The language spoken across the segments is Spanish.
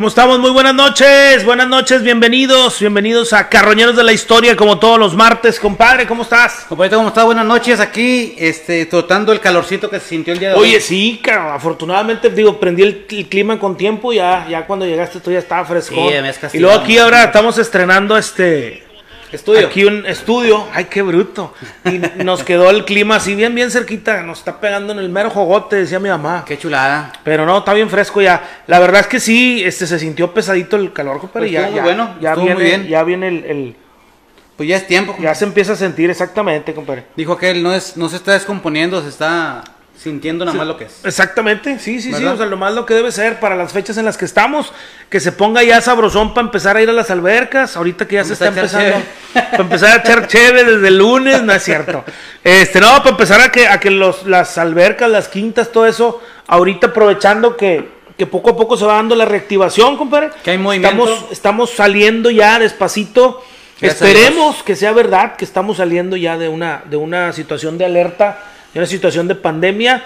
¿Cómo estamos? Muy buenas noches, buenas noches, bienvenidos, bienvenidos a Carroñeros de la Historia, como todos los martes, compadre, ¿cómo estás? Compadre, ¿cómo estás? Buenas noches, aquí, este, tratando el calorcito que se sintió el día de hoy. Oye, sí, cabrón, afortunadamente, digo, prendí el, el clima con tiempo, ya, ya cuando llegaste tú ya estaba fresco. Sí, me has y luego aquí ahora estamos estrenando este... Estudio. Aquí un estudio, ay qué bruto. Y nos quedó el clima así bien, bien cerquita, nos está pegando en el mero jogote, decía mi mamá. Qué chulada. Pero no, está bien fresco ya. La verdad es que sí, este se sintió pesadito el calor, compadre. Pues ya, estuvo ya, bueno, ya estuvo viene, muy bien. ya viene el, el- Pues ya es tiempo. ya se empieza a sentir exactamente, compadre. Dijo que él no, es, no se está descomponiendo, se está sintiendo nada más lo que es. Exactamente, sí, sí, sí, o sea, lo más lo que debe ser para las fechas en las que estamos, que se ponga ya sabrosón para empezar a ir a las albercas, ahorita que ya se está empezando, para empezar a echar cheve desde el lunes, no es cierto. Este, no, para empezar a que, a que los, las albercas, las quintas, todo eso, ahorita aprovechando que, que poco a poco se va dando la reactivación, compadre. Que hay movimiento. Estamos, estamos saliendo ya despacito. Esperemos que sea verdad que estamos saliendo ya de una, de una situación de alerta, de una situación de pandemia.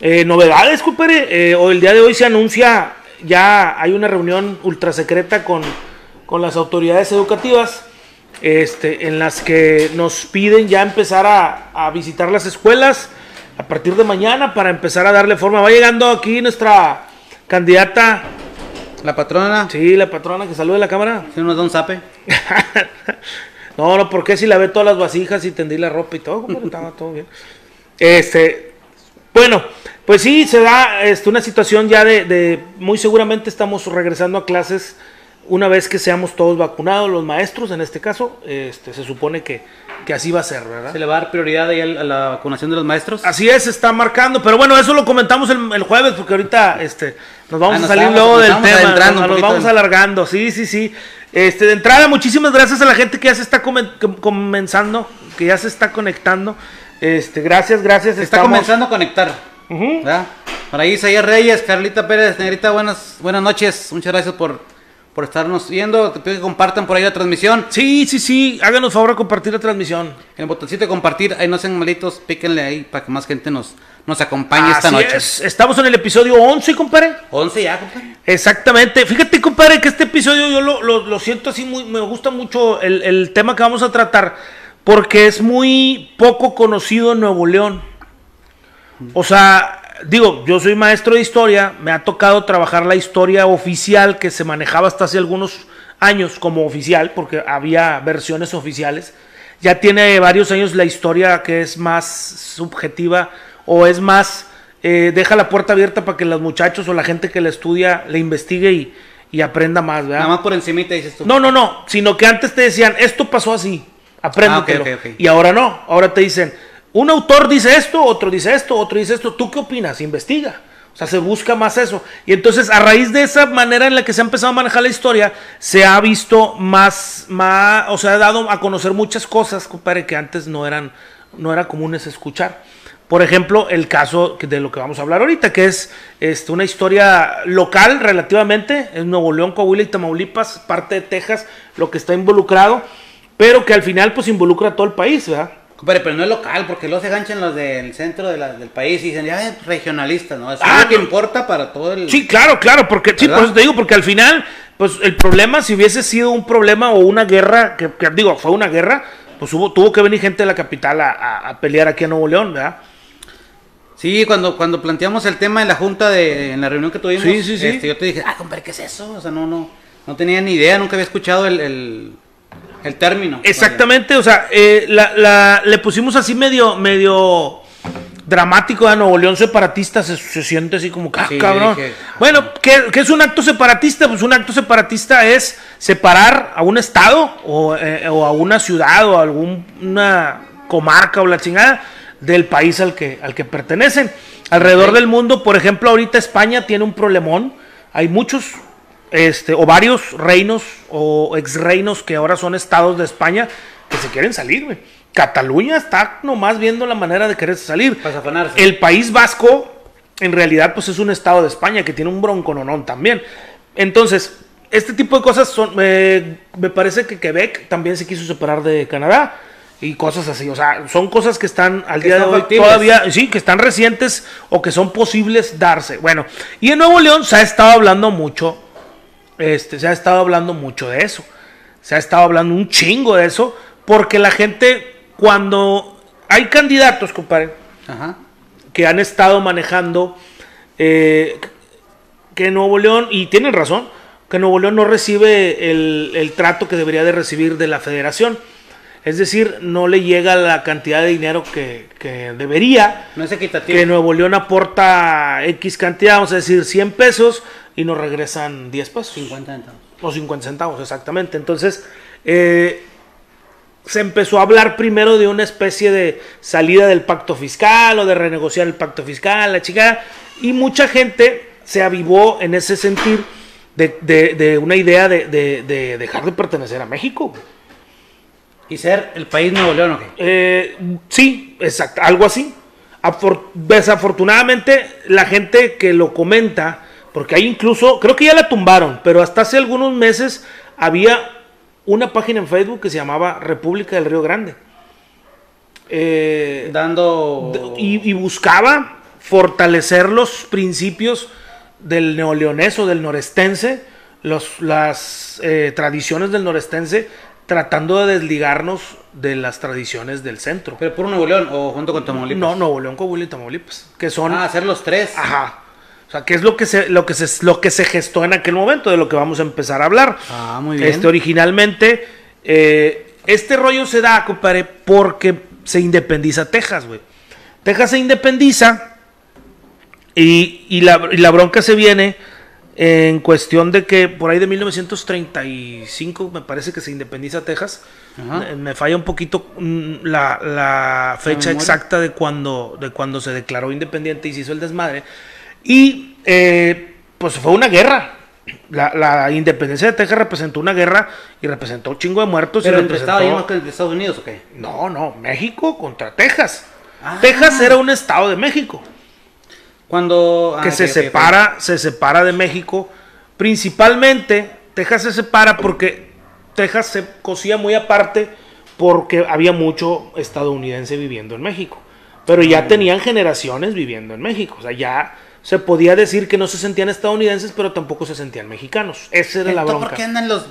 Eh, novedades, compadre. Eh, hoy- el día de hoy se anuncia, ya hay una reunión ultra secreta con, con las autoridades educativas, este, en las que nos piden ya empezar a, a visitar las escuelas a partir de mañana para empezar a darle forma. Va llegando aquí nuestra candidata, La patrona, sí, la patrona que salude la cámara. si nos da un zape. no, no, porque si lavé todas las vasijas y tendí la ropa y todo, compadre, estaba todo bien. Este, bueno, pues sí, se da este, una situación ya de, de, muy seguramente estamos regresando a clases una vez que seamos todos vacunados, los maestros en este caso, este, se supone que, que así va a ser, ¿verdad? Se le va a dar prioridad ahí a la vacunación de los maestros. Así es, se está marcando, pero bueno, eso lo comentamos el, el jueves, porque ahorita este, nos vamos Ah, a salir luego del tema, nos, vamos alargando, sí, sí, sí. Este, de entrada, muchísimas gracias a la gente que ya se está comen- com- comenzando, que ya se está conectando. Este, gracias, gracias. Se está estamos- comenzando a conectar. ¿verdad? Por ahí Isaías Reyes, Carlita Pérez, Negrita, buenas, buenas noches. Muchas gracias por, por estarnos viendo. Te pido que compartan por ahí la transmisión. Sí, sí, sí, háganos favor de compartir la transmisión. En el botoncito de compartir, ahí no sean malitos, píquenle ahí para que más gente nos, nos acompañe esta noche. es, Estamos en el episodio 11, compadre. 11 ya, compadre. Exactamente. Fíjate, compadre, que este episodio yo lo, lo- lo siento así, muy, me gusta mucho el, el tema que vamos a tratar, porque es muy poco conocido en Nuevo León. O sea, digo, yo soy maestro de historia, me ha tocado trabajar la historia oficial que se manejaba hasta hace algunos años como oficial, porque había versiones oficiales. Ya tiene varios años la historia que es más subjetiva o es más, eh, deja la puerta abierta para que los muchachos o la gente que la estudia le investigue y, y aprenda más, ¿verdad? Nada más por encimita dices tú. No, no, no, sino que antes te decían, esto pasó así, apréndetelo. Ah. Y ahora no, ahora te dicen, un autor dice esto, otro dice esto, otro dice esto, ¿tú qué opinas? Investiga. O sea, se busca más eso. Y entonces, a raíz de esa manera en la que se ha empezado a manejar la historia, se ha visto más, más, o sea, ha dado a conocer muchas cosas, compadre, que antes no eran, no era comunes escuchar. Por ejemplo, el caso de lo que vamos a hablar ahorita, que es este, una historia local relativamente, en Nuevo León, Coahuila y Tamaulipas, parte de Texas, lo que está involucrado, pero que al final pues involucra a todo el país, ¿verdad? Compadre, pero no es local, porque luego se ganchan los del centro de la- del país y dicen, ya es regionalista, ¿no? Ah, es lo que importa para todo el... Sí, claro, claro, porque sí, por eso te digo, porque al final, pues el problema, si hubiese sido un problema o una guerra, que, que digo, fue una guerra, pues hubo, tuvo que venir gente de la capital a, a- a pelear aquí a Nuevo León, ¿verdad? Sí, cuando, cuando planteamos el tema en la junta, de, en la reunión que tuvimos, Sí, sí, sí. este, yo te dije, ah, compadre, ¿qué es eso? O sea, no, no, no tenía ni idea, nunca había escuchado el, el, el término. Exactamente, o sea, eh, la, la- le pusimos así medio, medio dramático a Nuevo León separatista, se, se siente así como, ah, Sí, cabrón. dije, bueno, ¿qué, qué es un acto separatista? Pues un acto separatista es separar a un estado o, eh, o a una ciudad o a alguna comarca o la chingada del país al que, al que pertenecen. Alrededor del mundo, por ejemplo, ahorita España tiene un problemón. Hay muchos este, o varios reinos o ex reinos que ahora son estados de España que se quieren salir, güey. Cataluña está nomás viendo la manera de quererse salir. El País Vasco, en realidad, pues es un estado de España que tiene un broncononón también. Entonces, este tipo de cosas son. eh, me parece que Quebec también se quiso separar de Canadá y cosas así. O sea, son cosas que están al Que día de hoy factibles. todavía, sí, que están recientes o que son posibles darse. Bueno, y en Nuevo León se ha estado hablando mucho este, se ha estado hablando mucho de eso. Se ha estado hablando un chingo de eso, porque la gente, cuando hay candidatos, compadre, Ajá. que han estado manejando eh, que Nuevo León, y tienen razón, que Nuevo León no recibe el, el trato que debería de recibir de la federación. Es decir, no le llega la cantidad de dinero que, que debería. No es equitativo. Que Nuevo León aporta X cantidad, vamos a decir 100 pesos, y nos regresan 10 pesos. 50 centavos. O 50 centavos, exactamente. Entonces, eh, se empezó a hablar primero de una especie de salida del pacto fiscal o de renegociar el pacto fiscal, la chica. Y mucha gente se avivó en ese sentir de, de- de una idea de, de- de dejar de pertenecer a México. ¿Y ser el país Nuevo León o qué? Eh, sí, exacto, algo así. Afor- desafortunadamente, la gente que lo comenta, porque hay incluso, creo que ya la tumbaron, pero hasta hace algunos meses había una página en Facebook que se llamaba República del Río Grande. Eh, Dando. y buscaba fortalecer los principios del neoleonés o del norestense, los, las eh, tradiciones del norestense, tratando de desligarnos de las tradiciones del centro. Pero por Nuevo León o junto con Tamaulipas. No, Nuevo León, Coahuila y Tamaulipas, que son... Ah, hacer los tres. Ajá. O sea, que es lo que se, lo que se, lo que se gestó en aquel momento, de lo que vamos a empezar a hablar. Ah, muy bien. Este, originalmente, eh, este rollo se da, compadre, porque se independiza Texas, güey. Texas se independiza y, y la, y la bronca se viene en cuestión de que por ahí de 1935 me parece que se independiza Texas. Ajá. Eh, Me falla un poquito mm, la, la fecha exacta de cuando, de cuando se declaró independiente y se hizo el desmadre. Y eh, pues fue una guerra. La, la independencia de Texas representó una guerra y representó un chingo de muertos. Pero y entre representó... Estados Unidos entre Estados Unidos o qué? No, no, México contra Texas. Ah. Texas era un estado de México Cuando. ah, que se separa, se separa de México. Principalmente, Texas se separa porque Texas se cosía muy aparte porque había mucho estadounidense viviendo en México. Pero ya Mm. tenían generaciones viviendo en México. O sea, ya se podía decir que no se sentían estadounidenses, pero tampoco se sentían mexicanos. Esa era la bronca. ¿Por qué andan los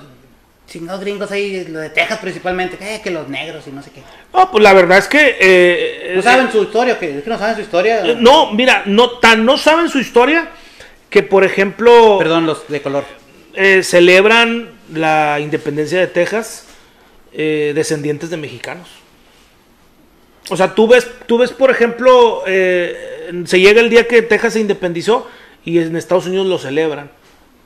chingados gringos ahí, lo de Texas principalmente? Que, que los negros y no sé qué. No, pues la verdad es que... eh, ¿No eh, saben su historia o qué? ¿Es que no saben su historia? eh, no, mira, no, tan no saben su historia que, por ejemplo... Perdón, los de color. eh, celebran la independencia de Texas eh, descendientes de mexicanos. O sea, tú ves, tú ves por ejemplo, eh, se llega el día que Texas se independizó y en Estados Unidos lo celebran,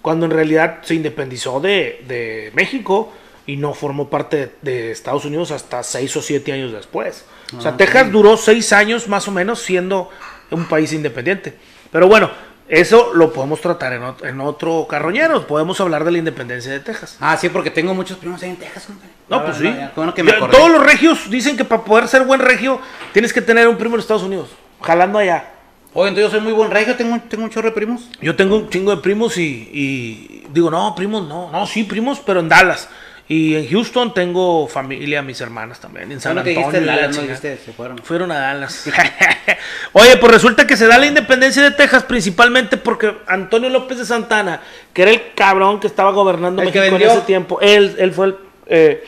cuando en realidad se independizó de, de México y no formó parte de, de Estados Unidos hasta seis o siete años después. O sea, Ah, Texas duró seis años más o menos siendo un país independiente. Pero bueno, eso lo podemos tratar en, ot- en otro carroñero. Podemos hablar de la independencia de Texas. Ah, sí, porque tengo muchos primos ahí en Texas, compadre. No, pues sí. ya, qué bueno que me Ya, acordé. Todos los regios dicen que para poder ser buen regio tienes que tener un primo en Estados Unidos, jalando allá. Oye, entonces yo soy muy buen regio, tengo, un- tengo un chorro de primos. Yo tengo un chingo de primos y, y digo, no, primos no, no, sí, primos, pero en Dallas. Y en Houston tengo familia, mis hermanas también, en San Antonio. dijiste la Dallas, no chingada. dijiste, se fueron. Fueron a Dallas. Oye, pues resulta que se da la independencia de Texas principalmente porque Antonio López de Santana, que era el cabrón que estaba gobernando México en ese tiempo, él, él fue el eh,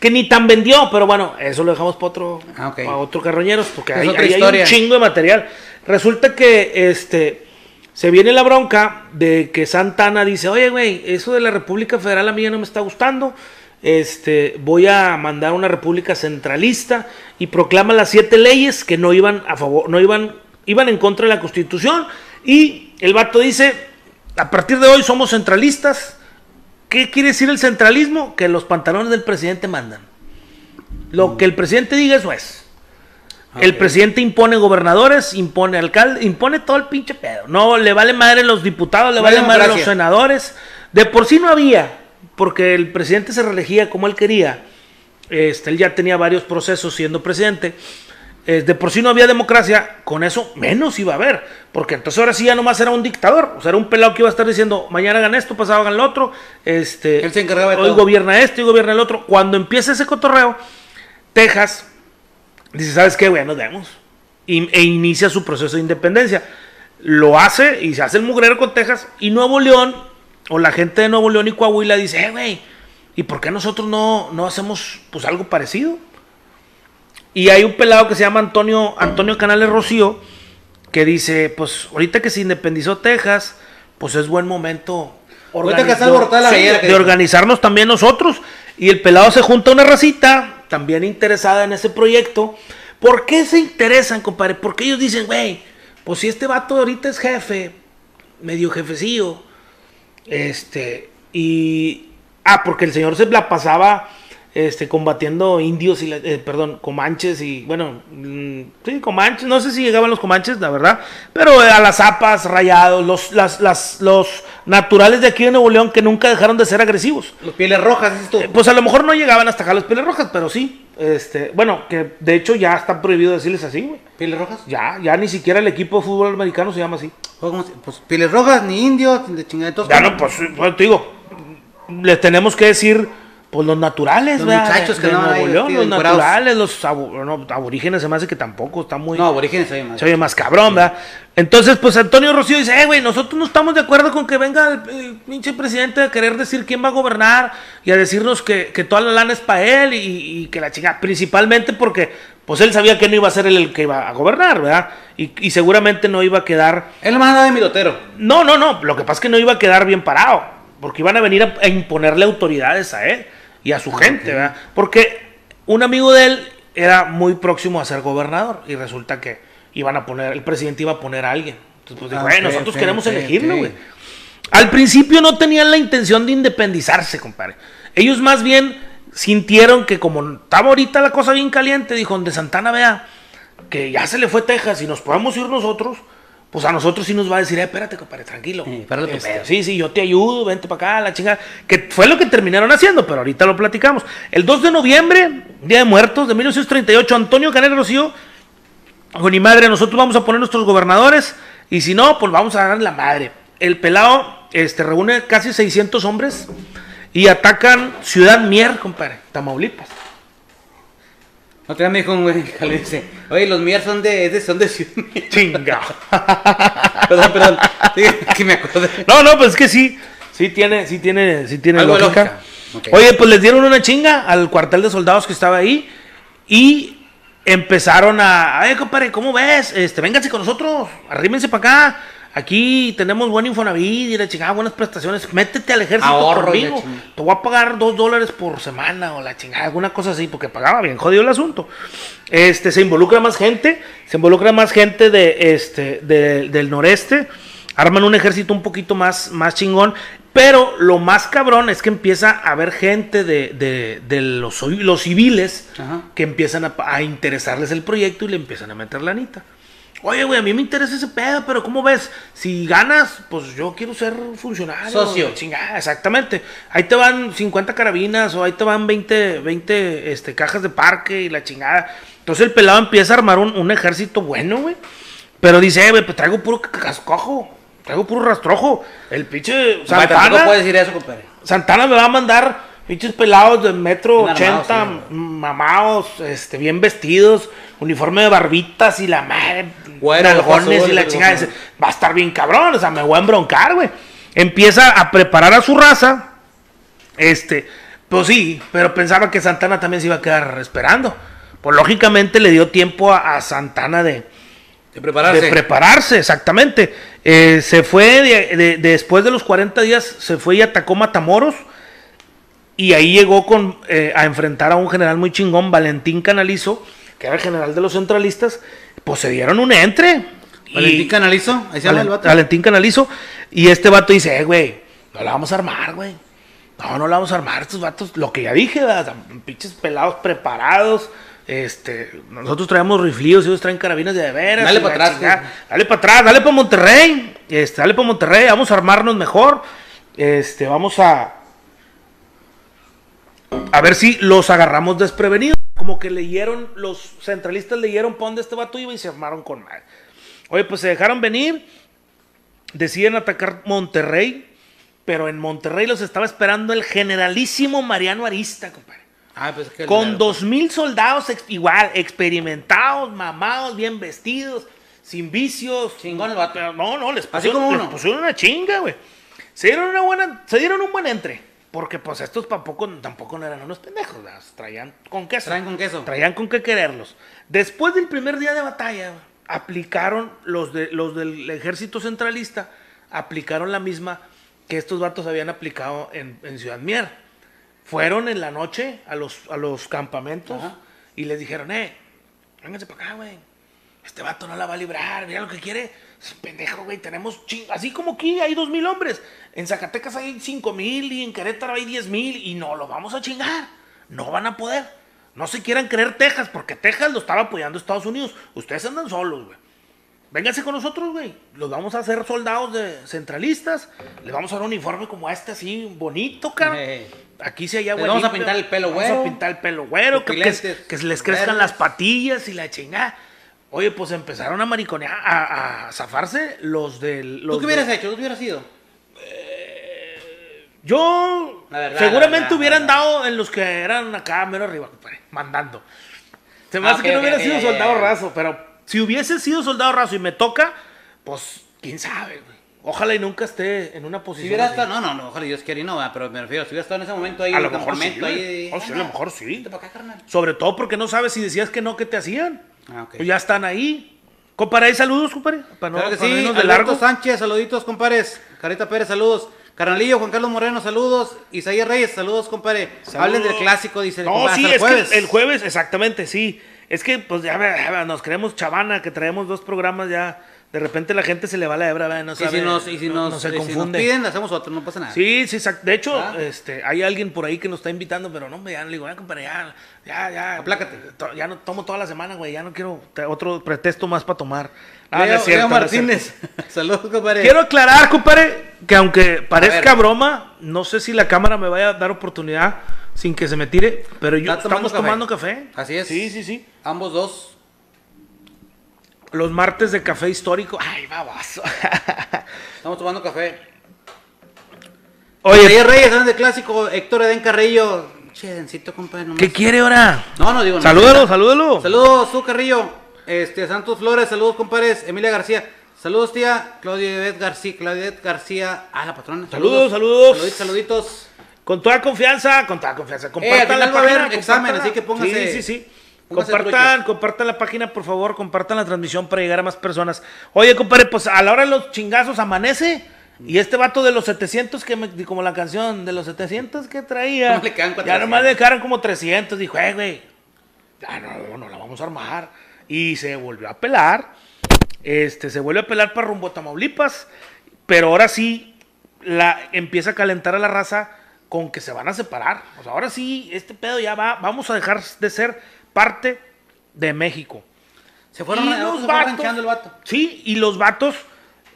que ni tan vendió, pero bueno, eso lo dejamos para otro, Ah, ok. pa' otro carroñeros, porque otra ahí hay un chingo de material. Resulta que este se viene la bronca de que Santana dice, oye, güey, eso de la República Federal a mí ya no me está gustando. Este, voy a mandar una república centralista y proclama las siete leyes que no iban a favor, no iban, iban en contra de la constitución. Y el vato dice, a partir de hoy somos centralistas. ¿Qué quiere decir el centralismo? Que los pantalones del presidente mandan. Lo que el presidente diga, eso es. El Ok. presidente impone gobernadores, impone alcalde, impone todo el pinche pedo. No le vale madre los diputados, le No vale madre los democracia. senadores. De por sí no había, porque el presidente se reelegía como él quería. Este, él ya tenía varios procesos siendo presidente. Eh, de por sí no había democracia, con eso menos iba a haber. Porque entonces ahora sí ya nomás era un dictador. O sea, era un pelado que iba a estar diciendo, mañana hagan esto, pasado hagan lo otro. Este, Él se encargaba de hoy todo. gobierna esto y gobierna el otro. Cuando empieza ese cotorreo, Texas dice, ¿sabes qué, güey? Nos vemos. Y- e inicia su proceso de independencia. Lo hace y se hace el mugrero con Texas. Y Nuevo León o la gente de Nuevo León y Coahuila dice, eh, güey, ¿y por qué nosotros no, no hacemos pues algo parecido? Y hay un pelado que se llama Antonio, Antonio Canales Rocío, que dice, pues ahorita que se independizó Texas, pues es buen momento que la sí, de dice. organizarnos también nosotros. Y el pelado se junta a una racita, también interesada en ese proyecto. ¿Por qué se interesan, compadre? Porque ellos dicen, güey, pues si este vato ahorita es jefe, medio jefecillo, este, y... Ah, porque el señor se la pasaba este, combatiendo indios y, eh, perdón, comanches y, bueno, mm, sí, comanches, no sé si llegaban los comanches, la verdad, pero eh, a las zapas, rayados, los, las, las, los naturales de aquí de Nuevo León que nunca dejaron de ser agresivos. Los pieles rojas, tú. Eh, Pues a lo mejor no llegaban hasta acá los pieles rojas, pero sí, este, bueno, que de hecho ya está prohibido decirles así, güey. ¿Pieles rojas? Ya, ya ni siquiera el equipo de fútbol americano se llama así. ¿Cómo se- Pues pieles rojas, ni indios, ni de chingada. Entonces, Ya no, pues, pues, te digo, les tenemos que decir, pues los naturales, Los ¿verdad? muchachos que de andaban Nuevo León, los encuerados. naturales, los abo- no, aborígenes se me hace que tampoco, está muy... No, aborígenes oye más. se oye más cabrón, ¿verdad? Entonces, pues Antonio Rocío dice, eh, güey, nosotros no estamos de acuerdo con que venga el, el pinche presidente a querer decir quién va a gobernar y a decirnos que, que toda la lana es para él y, y que la chinga, principalmente porque, pues él sabía que no iba a ser él el que iba a gobernar, ¿verdad? Y, y seguramente no iba a quedar Él nomás andaba de milotero. no, no, no. Lo que pasa es que no iba a quedar bien parado. Porque iban a venir a, a imponerle autoridades a él y a su gente, ¿verdad? Porque un amigo de él era muy próximo a ser gobernador y resulta que iban a poner, el presidente iba a poner a alguien. Entonces, pues dijo, Ah, "Eh, nosotros queremos elegirlo, güey. Al principio no tenían la intención de independizarse, compadre. Ellos más bien sintieron que como estaba ahorita la cosa bien caliente, dijo, donde Santana vea que ya se le fue Texas y nos podemos ir nosotros, pues a nosotros sí nos va a decir, eh, espérate, compadre, tranquilo. Tu Este, sí, sí, yo te ayudo, vente para acá, la chingada. Que fue lo que terminaron haciendo, pero ahorita lo platicamos. El 2 de noviembre, Día de Muertos de 1938, Antonio Canel Rocío, con mi madre, nosotros vamos a poner nuestros gobernadores y si no, pues vamos a dar la madre. El pelado este, reúne casi 600 hombres y atacan Ciudad Mier, compadre, Tamaulipas. Otra vez me dijo un güey, le dice, oye, los míos son de, es de- son de Ciudad Mía". Chinga. Perdón, perdón. Sí, que me acordé. No, no, pues es que sí, sí tiene, sí tiene, sí tiene Algo de lógica. lógica. Ok. Oye, pues les dieron una chinga al cuartel de soldados que estaba ahí y empezaron a, ay, compadre, ¿cómo ves? Este, vénganse con nosotros, arrímense para acá. Aquí tenemos buen Infonavit y la chingada, buenas prestaciones. Métete al ejército Ahorro la conmigo. Te voy a pagar dos dólares por semana o la chingada, alguna cosa así, porque pagaba bien jodido el asunto. Este, se involucra más gente, se involucra más gente de, este, de- del noreste, arman un ejército un poquito más, más chingón, pero lo más cabrón es que empieza a haber gente de, de- de los, los civiles Ajá. que empiezan a, a interesarles el proyecto y le empiezan a meter lanita. Oye, güey, a mí me interesa ese pedo, pero ¿cómo ves? Si ganas, pues yo quiero ser funcionario. Socio. Chingada, exactamente. Ahí te van 50 carabinas o ahí te van 20, 20 este, cajas de parque y la chingada. Entonces el pelado empieza a armar un, un ejército bueno, güey. Pero dice, "Eh, güey, pues traigo puro cascojo. Traigo puro rastrojo. El pinche Santana, puede decir eso, compadre. Santana me va a mandar pinches pelados de metro Bien armados, 80, sí, mamados, este, bien vestidos, uniforme de barbitas y la madre, nalgones ojos y la chingada. Dice, Va a estar bien cabrón, o sea, me voy a embroncar, güey. Empieza a preparar a su raza. Este, pues sí, pero pensaba que Santana también se iba a quedar esperando. Pues lógicamente le dio tiempo a, a Santana de, De prepararse. de prepararse, exactamente. Eh, se fue, de- de- después de los 40 días, se fue y atacó Matamoros. Y ahí llegó con, eh, a enfrentar a un general muy chingón, Valentín Canalizo, que era el general de los centralistas. Pues se dieron un entre. Y- Valentín Canalizo, ahí se llama Valen- el vato. Valentín Canalizo. Y este vato dice, eh, güey, no la vamos a armar, güey. No, no la vamos a armar. Estos vatos, lo que ya dije, ¿verdad? Pinches pelados preparados. Este, nosotros traemos riflíos, ellos traen carabinas de veras. Dale y pa' la atrás. Dale para atrás, dale para Monterrey. Este, dale para Monterrey, vamos a armarnos mejor. Este, vamos a. A ver si los agarramos desprevenidos. Como que leyeron, los centralistas leyeron para dónde este vato iba y se armaron con mal. Oye, pues se dejaron venir. Deciden atacar Monterrey. Pero en Monterrey los estaba esperando el generalísimo Mariano Arista, compadre. Ah, pues que Con dos mil soldados ex- igual, experimentados, mamados, bien vestidos, sin vicios. Chingón el vato. Pero no, no, les Así pusieron, como les pusieron una chinga, güey. Se dieron una buena, se dieron un buen entre. Porque pues estos tampoco, tampoco no eran unos pendejos, traían con queso. Traen con queso. Traían con qué quererlos. Después del primer día de batalla, aplicaron los, de, los del ejército centralista, aplicaron la misma que estos vatos habían aplicado en, en Ciudad Mier. Fueron en la noche a los, a los campamentos Ajá. y les dijeron, eh, vénganse para acá, güey. Este vato no la va a librar, mira lo que quiere. Es un pendejo, güey, tenemos ching... Así como aquí hay dos mil hombres. En Zacatecas hay cinco mil y en Querétaro hay diez mil y no lo vamos a chingar. No van a poder. No se quieran creer Texas, porque Texas lo estaba apoyando Estados Unidos. Ustedes andan solos, güey. Vénganse con nosotros, güey. Los vamos a hacer soldados de centralistas. Les vamos a dar un uniforme como este, así bonito, cabrón. Aquí sí hay agua Les vamos a pintar el pelo Vamos güero. a pintar el pelo güero. Que, que- se les crezcan las patillas y la chingada. Oye, pues empezaron a mariconear, a, a zafarse los del. Los ¿Tú qué hubieras de- hecho? ¿Tú hubieras ido? Yo La verdad, seguramente la verdad, hubieran la dado en los que eran acá mero arriba, compadre, mandando. Se me Ah, hace que no hubiera sido soldado ya. raso, pero si hubiese sido soldado raso y me toca, pues quién sabe, güey. Ojalá y nunca esté en una Si posición. hubiera así. estado, no, no, no, ojalá Dios quiera y no, va, pero me refiero, si hubiera estado en ese momento ahí, A lo mejor sí. Oh, sí, a lo mejor sí. Sobre todo porque no sabes si decías que no, ¿qué te hacían? Ah. Pues ya están ahí. Compadre, ¿hay saludos, compadre? Para no, Claro que para no sí, de Alberto largo. Sánchez, saluditos, compadres. Carita Pérez, saludos. Carnalillo, Juan Carlos Moreno, saludos. Isaías Reyes, saludos, compadre. Hablen del clásico, dice. No, compadre, sí, hasta es el jueves. que el jueves, exactamente, sí. Es que, pues ya ya nos creemos chavana, que traemos dos programas ya. De repente la gente se le va la hebra, ¿verdad? no Y sabe, si nos, y si no- nos, no se y si nos confunde. piden, hacemos otro, no pasa nada. Sí, sí, exacto. De hecho, Ah. este, hay alguien por ahí que nos está invitando, pero no, ya le digo, ya, compadre, ya, ya, ya. Aplácate. Ya no tomo toda la semana, güey, ya no quiero otro pretexto más para tomar. Ah, no Leo, es cierto, Leo no saludos, compadre. Quiero aclarar, compadre, que aunque parezca broma, no sé si la cámara me vaya a dar oportunidad sin que se me tire, pero yo tomando estamos café. tomando café. Así es. Sí, sí, sí. Ambos dos. Los martes de café histórico. Ay, babazo. Estamos tomando café. Oye, Reyes, hablan de clásico. Héctor Eden Carrillo. Che, Dencito, compadre. ¿qué quiere ahora? No, no digo nada. Salúdalo, salúdalo. Saludos, tú Carrillo. Este, Santos Flores, saludos, compadres. Emilia García. Saludos, tía. Claudia García. Claudia García. Ah, la patrona. Saludos, saludos. Saluditos, saluditos. Con toda confianza, con toda confianza. Compartan final la página. examen, compártanla. así que póngase- Sí, sí, sí. Compartan, compartan la página, por favor. Compartan la transmisión para llegar a más personas. Oye, compadre, pues a la hora de los chingazos amanece. Y este vato de los 700, que me- como la canción de los 700 que traía. Nomás le quedan ya 400. nomás le quedaron como 300. Dijo, eh, güey, ya no, no la vamos a armar. Y se volvió a pelar. Este, se vuelve a pelar para rumbo a Tamaulipas. Pero ahora sí, la, empieza a calentar a la raza con que se van a separar. O sea, ahora sí, este pedo ya va, vamos a dejar de ser parte de México. Se fueron, Y los vatos- el vato. Sí, y los vatos,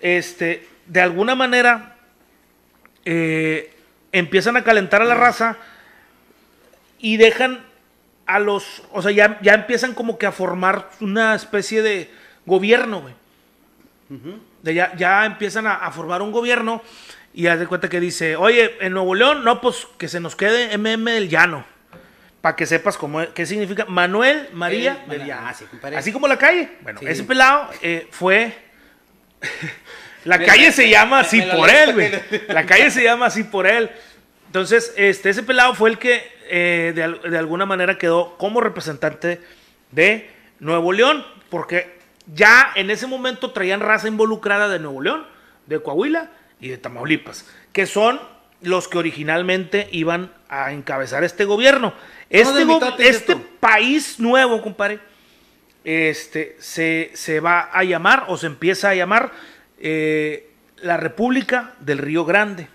este, de alguna manera, eh, empiezan a calentar a la raza y dejan a los, o sea, ya, ya empiezan como que a formar una especie de gobierno, güey. De ya, ya empiezan a, a formar un gobierno y haz de cuenta que dice, oye, en Nuevo León, no, pues que se nos quede MM del Llano. Para que sepas cómo, qué significa Manuel María Eh, ah, sí. Así como la calle. Bueno, Sí. ese pelado eh, fue. la Me- calle me- se llama así por él, güey. La calle se llama así por él. Entonces, este, ese pelado fue el que eh, de, de alguna manera quedó como representante de Nuevo León, porque ya en ese momento traían raza involucrada de Nuevo León, de Coahuila y de Tamaulipas, que son los que originalmente iban a encabezar este gobierno. Este, go- este país nuevo, compadre, este, se, se va a llamar o se empieza a llamar eh, la República del Río Grande.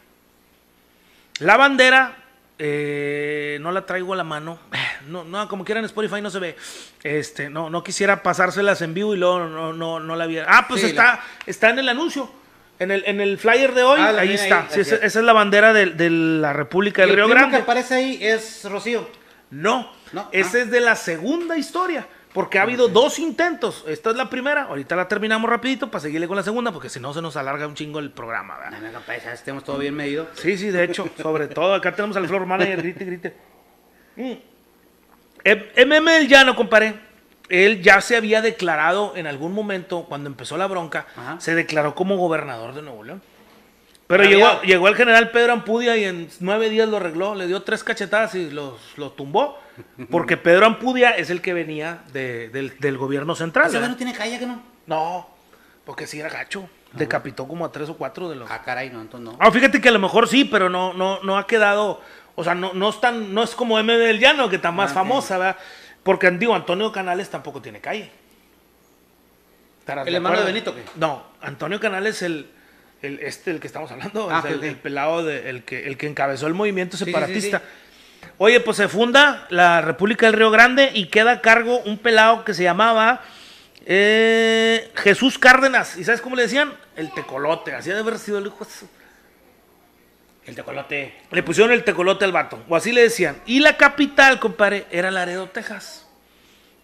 La bandera, eh, no la traigo a la mano. No, no, como quieran Spotify no se ve. Este, no, no quisiera pasárselas en vivo y luego no, no, no la viera. Ah, pues Sí, está, la- está en el anuncio. En el, en el flyer de hoy, Ah, ahí está. ahí, Sí, así esa, es. esa es la bandera de, de la República del el Río primo Grande. que aparece ahí es Rocío. No, No, esa ah. es de la segunda historia. Porque ha habido dos intentos. Esta es la primera. Ahorita la terminamos rapidito para seguirle con la segunda. Porque si no se nos alarga un chingo el programa. ¿verdad? No, no, compadre, ya estemos todo bien medido. Sí, sí, de hecho. Sobre todo acá tenemos al floor manager. Grite, grite. Mm. MM del Llano, compadre. Él ya se había declarado en algún momento, cuando empezó la bronca, Ajá. se declaró como gobernador de Nuevo León. Pero Había- llegó, llegó el general Pedro Ampudia y en nueve días lo arregló, le dio tres cachetadas y los, los tumbó. Porque Pedro Ampudia es el que venía de- del, del gobierno central. Ese no tiene calle que no. No, porque sí era gacho. Decapitó como a tres o cuatro de los. Ah, caray, no, entonces no. Ah, fíjate que a lo mejor sí, pero no, no, no ha quedado. O sea, no, no es tan, no es como M del Llano, que está más Ah, famosa, ¿verdad? Porque digo, Antonio Canales tampoco tiene calle. ¿Estarás ¿El hermano de? Benito, qué? No, Antonio Canales, el, el este, el que estamos hablando, Ah, es el, pelado de, el que, el que encabezó el movimiento sí, sí, separatista. Oye, pues se funda la República del Río Grande y queda a cargo un pelado que se llamaba eh, Jesús Cárdenas. ¿Y sabes cómo le decían? El tecolote. Así de haber sido el hijo de su- El tecolote. Le pusieron el tecolote al vato. O así le decían. Y la capital, compadre, era Laredo, Texas.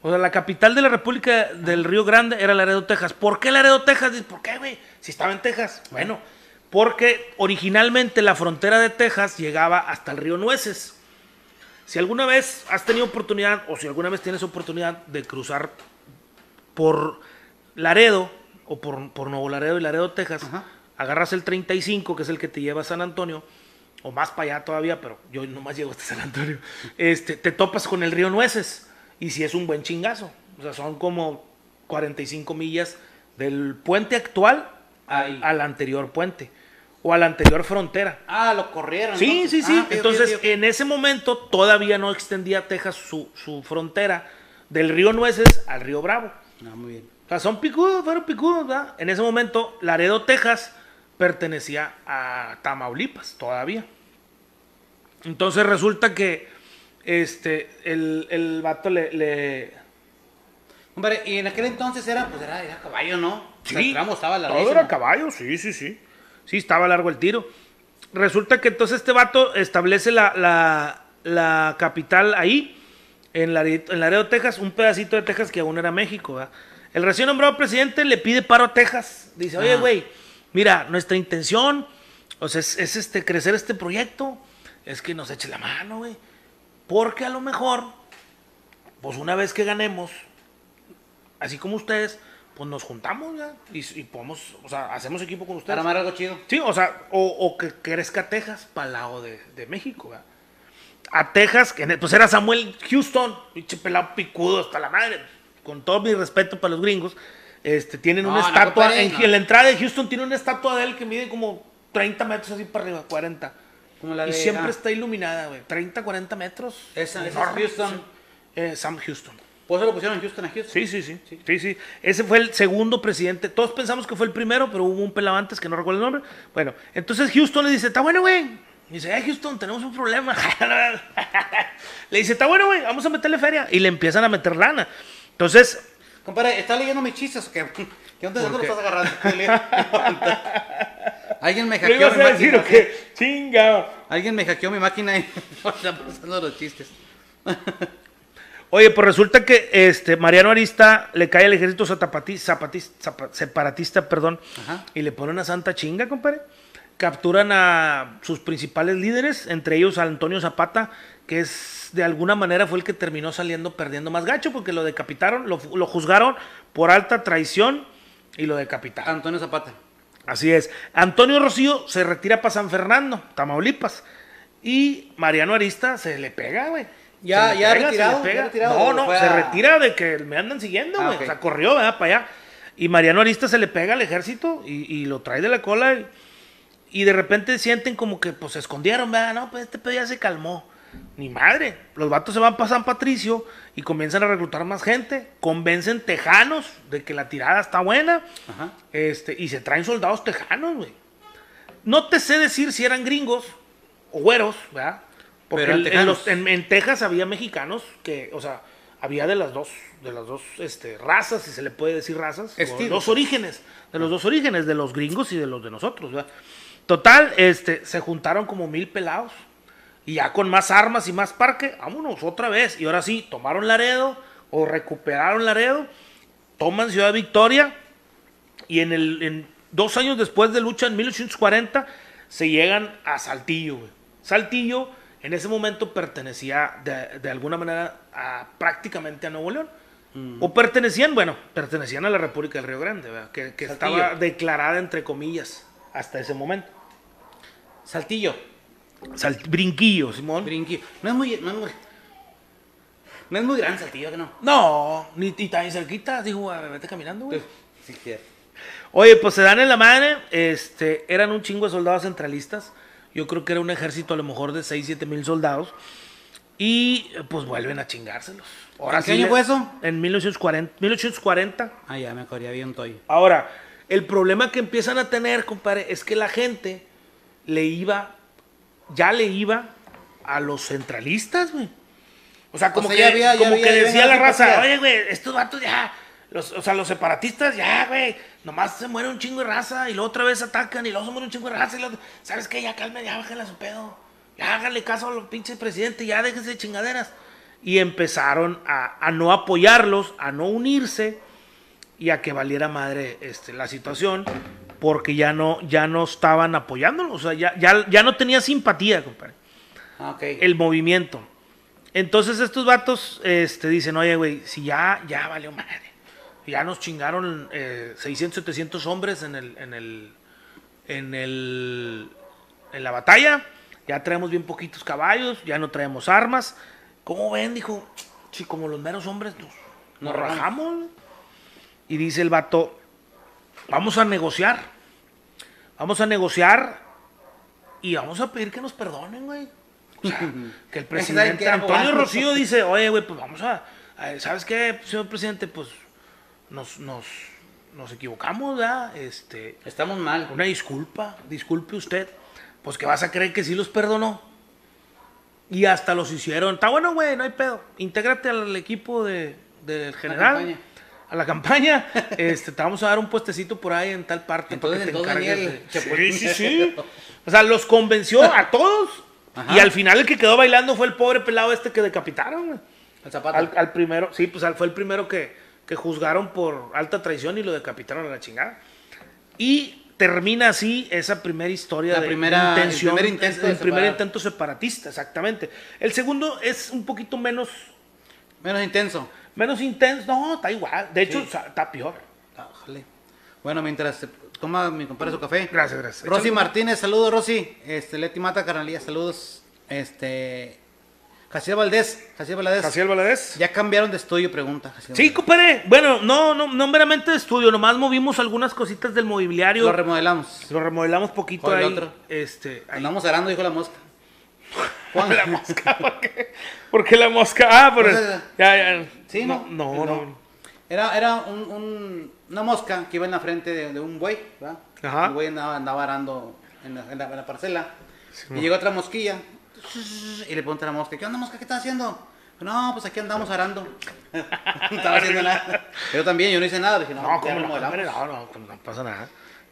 O sea, la capital de la República del Río Grande era Laredo, Texas. ¿Por qué Laredo, Texas? ¿por qué, güey? Si estaba en Texas. Bueno, porque originalmente la frontera de Texas llegaba hasta el río Nueces. Si alguna vez has tenido oportunidad, o si alguna vez tienes oportunidad de cruzar por Laredo, o por, por Nuevo Laredo y Laredo, Texas. Agarras el 35, que es el que te lleva a San Antonio, o más para allá todavía, pero yo nomás llego hasta San Antonio, este, te topas con el río Nueces, y si es un buen chingazo. O sea, son como 45 millas del puente actual Ahí. al anterior puente, o a la anterior frontera. Ah, lo corrieron. Sí, entonces. sí, sí. Ah, Entonces, en ese momento todavía no extendía Texas su, su frontera del río Nueces al río Bravo. Ah, muy bien. O sea, son picudos, fueron picudos, ¿verdad? En ese momento, Laredo, Texas, pertenecía a Tamaulipas todavía. Entonces resulta que este, el, el vato le, le- Hombre, y en aquel entonces era, pues era, era caballo, ¿no? O sea, tramo estaba todo era caballo, sí, sí, sí. Sí, estaba largo el tiro. Resulta que entonces este vato establece la, la- la capital ahí, en Laredo, en Laredo, Texas, un pedacito de Texas que aún era México. ¿verdad? El recién nombrado presidente le pide paro a Texas. Dice, oye, güey, mira, nuestra intención o sea, es, es, este, crecer este proyecto, es que nos eche la mano, güey. Porque a lo mejor, pues una vez que ganemos, así como ustedes, pues nos juntamos ya y, y podemos, o sea, hacemos equipo con ustedes. Armar algo chido. Sí, o sea, o, o que crezca Texas para el lado de, de México, ¿verdad? A Texas, que pues era Samuel Houston, pinche pelado picudo hasta la madre. Con todo mi respeto para los gringos, este, tienen una No, estatua, en, en la entrada de Houston tiene una estatua de él que mide como 30 metros así para arriba, 40. Como la y siempre ah. está iluminada, güey. 30, 40 metros. Esa- esa es Houston. Eh, Sam Houston. Por eso lo pusieron en Houston a Houston. Sí, sí, sí, sí, sí. Ese fue el segundo presidente. Todos pensamos que fue el primero, pero hubo un pelado antes que no recuerdo el nombre. Bueno, entonces Houston le dice, está bueno, güey. Dice, eh, Houston, tenemos un problema. le dice, está bueno, güey, vamos a meterle feria. Y le empiezan a meter lana. Entonces, Compadre, ¿estás leyendo mis chistes o qué? ¿Qué onda? ¿Por ¿Dónde lo estás agarrando? Alguien me ¿qué hackeó mi máquina. o qué? Chinga. Alguien me hackeó mi máquina y están pasando los chistes. Oye, pues resulta que este Mariano Arista le cae al ejército zapati- zapati- zapa- separatista, perdón, Ajá. y le pone una santa chinga, compadre. Capturan a sus principales líderes, entre ellos a Antonio Zapata, que es de alguna manera fue el que terminó saliendo perdiendo más gacho, porque lo decapitaron, lo, lo juzgaron por alta traición y lo decapitaron. Antonio Zapata. Así es. Antonio Rocío se retira para San Fernando, Tamaulipas. Y Mariano Arista se le pega, güey. Ya- ya retirado, pega. ya retirado, No, ¿o no, se a- retira de que me andan siguiendo, Ah, güey. ok. O sea, corrió, ¿verdad? Para allá. Y Mariano Arista se le pega al ejército y, y lo trae de la cola. Y, y de repente sienten como que pues se escondieron, ¿verdad? No, pues este pedo ya se calmó. Ni madre. Los vatos se van para San Patricio y comienzan a reclutar más gente. Convencen tejanos de que la tirada está buena. Ajá. Este, y se traen soldados tejanos, güey. No te sé decir si eran gringos o güeros, ¿verdad? Porque en, en tejanos. los- en- en Texas había mexicanos que, o sea, había de las dos, de las dos este, razas, si se le puede decir razas, o Estilos. dos orígenes, de los dos orígenes, de los gringos y de los de nosotros, ¿verdad? Total, este, se juntaron como mil pelados. Y ya con más armas y más parque, vámonos otra vez. Y ahora sí, tomaron Laredo o recuperaron Laredo, toman Ciudad Victoria y en el en dos años después de lucha, en 1840, se llegan a Saltillo. güey. Saltillo en ese momento pertenecía de, de alguna manera a, prácticamente a Nuevo León. O pertenecían, bueno, pertenecían a la República del Río Grande, ¿verdad? que, estaba declarada entre comillas hasta ese momento. Saltillo. Sal- brinquillo, Simón. Brinqui. No es muy. No es muy, no es muy grande Saltillo, que no. No, ni tan cerquita, dijo, "Ah, vete caminando, güey. Sí. Oye, pues se dan en la madre, este, eran un chingo de soldados centralistas. Yo creo que era un ejército a lo mejor de 6, 7 mil soldados. Y pues vuelven a chingárselos. ¿En qué año fue eso? En 1940. 1840. Ah, ya me acordé, había un toyo. Ahora, el problema que empiezan a tener, compadre, es que la gente le iba, ya le iba a los centralistas, güey. O sea, como sea, que, ya había- ya como había- que ya decía había la raza, oye, güey, estos vatos ya, los, o sea, los separatistas ya, güey, nomás se muere un chingo de raza y luego otra vez atacan y luego se muere un chingo de raza y luego, ¿sabes qué? Ya calmen, ya bájenle a su pedo. Ya háganle caso a los pinches presidentes, ya déjense de chingaderas. Y empezaron a, a no apoyarlos, a no unirse y a que valiera madre este, la situación porque ya no, ya no estaban apoyándolo, o sea, ya, ya, ya no tenía simpatía, compadre, Ah, ok. el movimiento. Entonces estos vatos este, dicen, oye, güey, si ya, ya valió madre, ya nos chingaron eh, 600, 700 hombres en el, en el, en el, en la batalla, ya traemos bien poquitos caballos, ya no traemos armas. ¿Cómo ven? Dijo, si como los meros hombres nos, nos rajamos. Y dice el vato, vamos a negociar. Vamos a negociar y vamos a pedir que nos perdonen, güey. O sea, que el ¿Saben presidente? Antonio. Rocío dice, oye, güey, pues vamos a, a- ¿sabes qué, señor presidente? Pues nos, nos, nos equivocamos, ¿verdad? Este, Estamos mal. una disculpa, disculpe usted. Pues que vas a creer que sí los perdonó. Y hasta los hicieron. Está bueno, güey, no hay pedo. Intégrate al equipo de, del general. A la campaña. Este, te vamos a dar un puestecito por ahí en tal parte. para Entonces, que te encargues de-. Sí, sí, sí. O sea, los convenció a todos. Ajá. Y al final el que quedó bailando fue el pobre pelado este que decapitaron. El zapato. Al, al primero, sí, pues fue el primero que, que juzgaron por alta traición y lo decapitaron a la chingada. Y termina así esa primera historia La de primera- el primer intento el primer intento separatista, exactamente. El segundo es un poquito menos, Menos intenso. Menos intenso, no, está igual, de hecho Sí. está peor. Ojalá. Bueno, mientras toma mi compadre su café. Gracias, gracias. Rosy. Martínez, saludos Rosy. Este, Leti Mata, carnalía, saludos. Este, Jaciel Valdés, Jaciel Valdés. Jaciel Valadez. Ya cambiaron de estudio, pregunta. Jaciel Sí, compadre. Bueno, no, no, no meramente de estudio, nomás movimos algunas cositas del mobiliario. Lo remodelamos. Lo remodelamos poquito ahí. otro. Este, ahí. Andamos arando, dijo la mosca. Juan, La mosca, ¿por qué? ¿Por qué la mosca? Ah, por el- ya, ya. Sí, ¿no? No, no. no. Era, era un, un- una mosca que iba en la frente de, de un buey, ¿verdad? Ajá. Un buey andaba, andaba arando en la, en la- en la parcela. y llegó otra mosquilla. Y le pregunta a la mosca, ¿qué onda mosca? ¿Qué estás haciendo? No, pues aquí andamos arando. no estaba haciendo nada. Yo también, yo no hice nada. Dije, no, No, hombre, No, no, no pasa nada.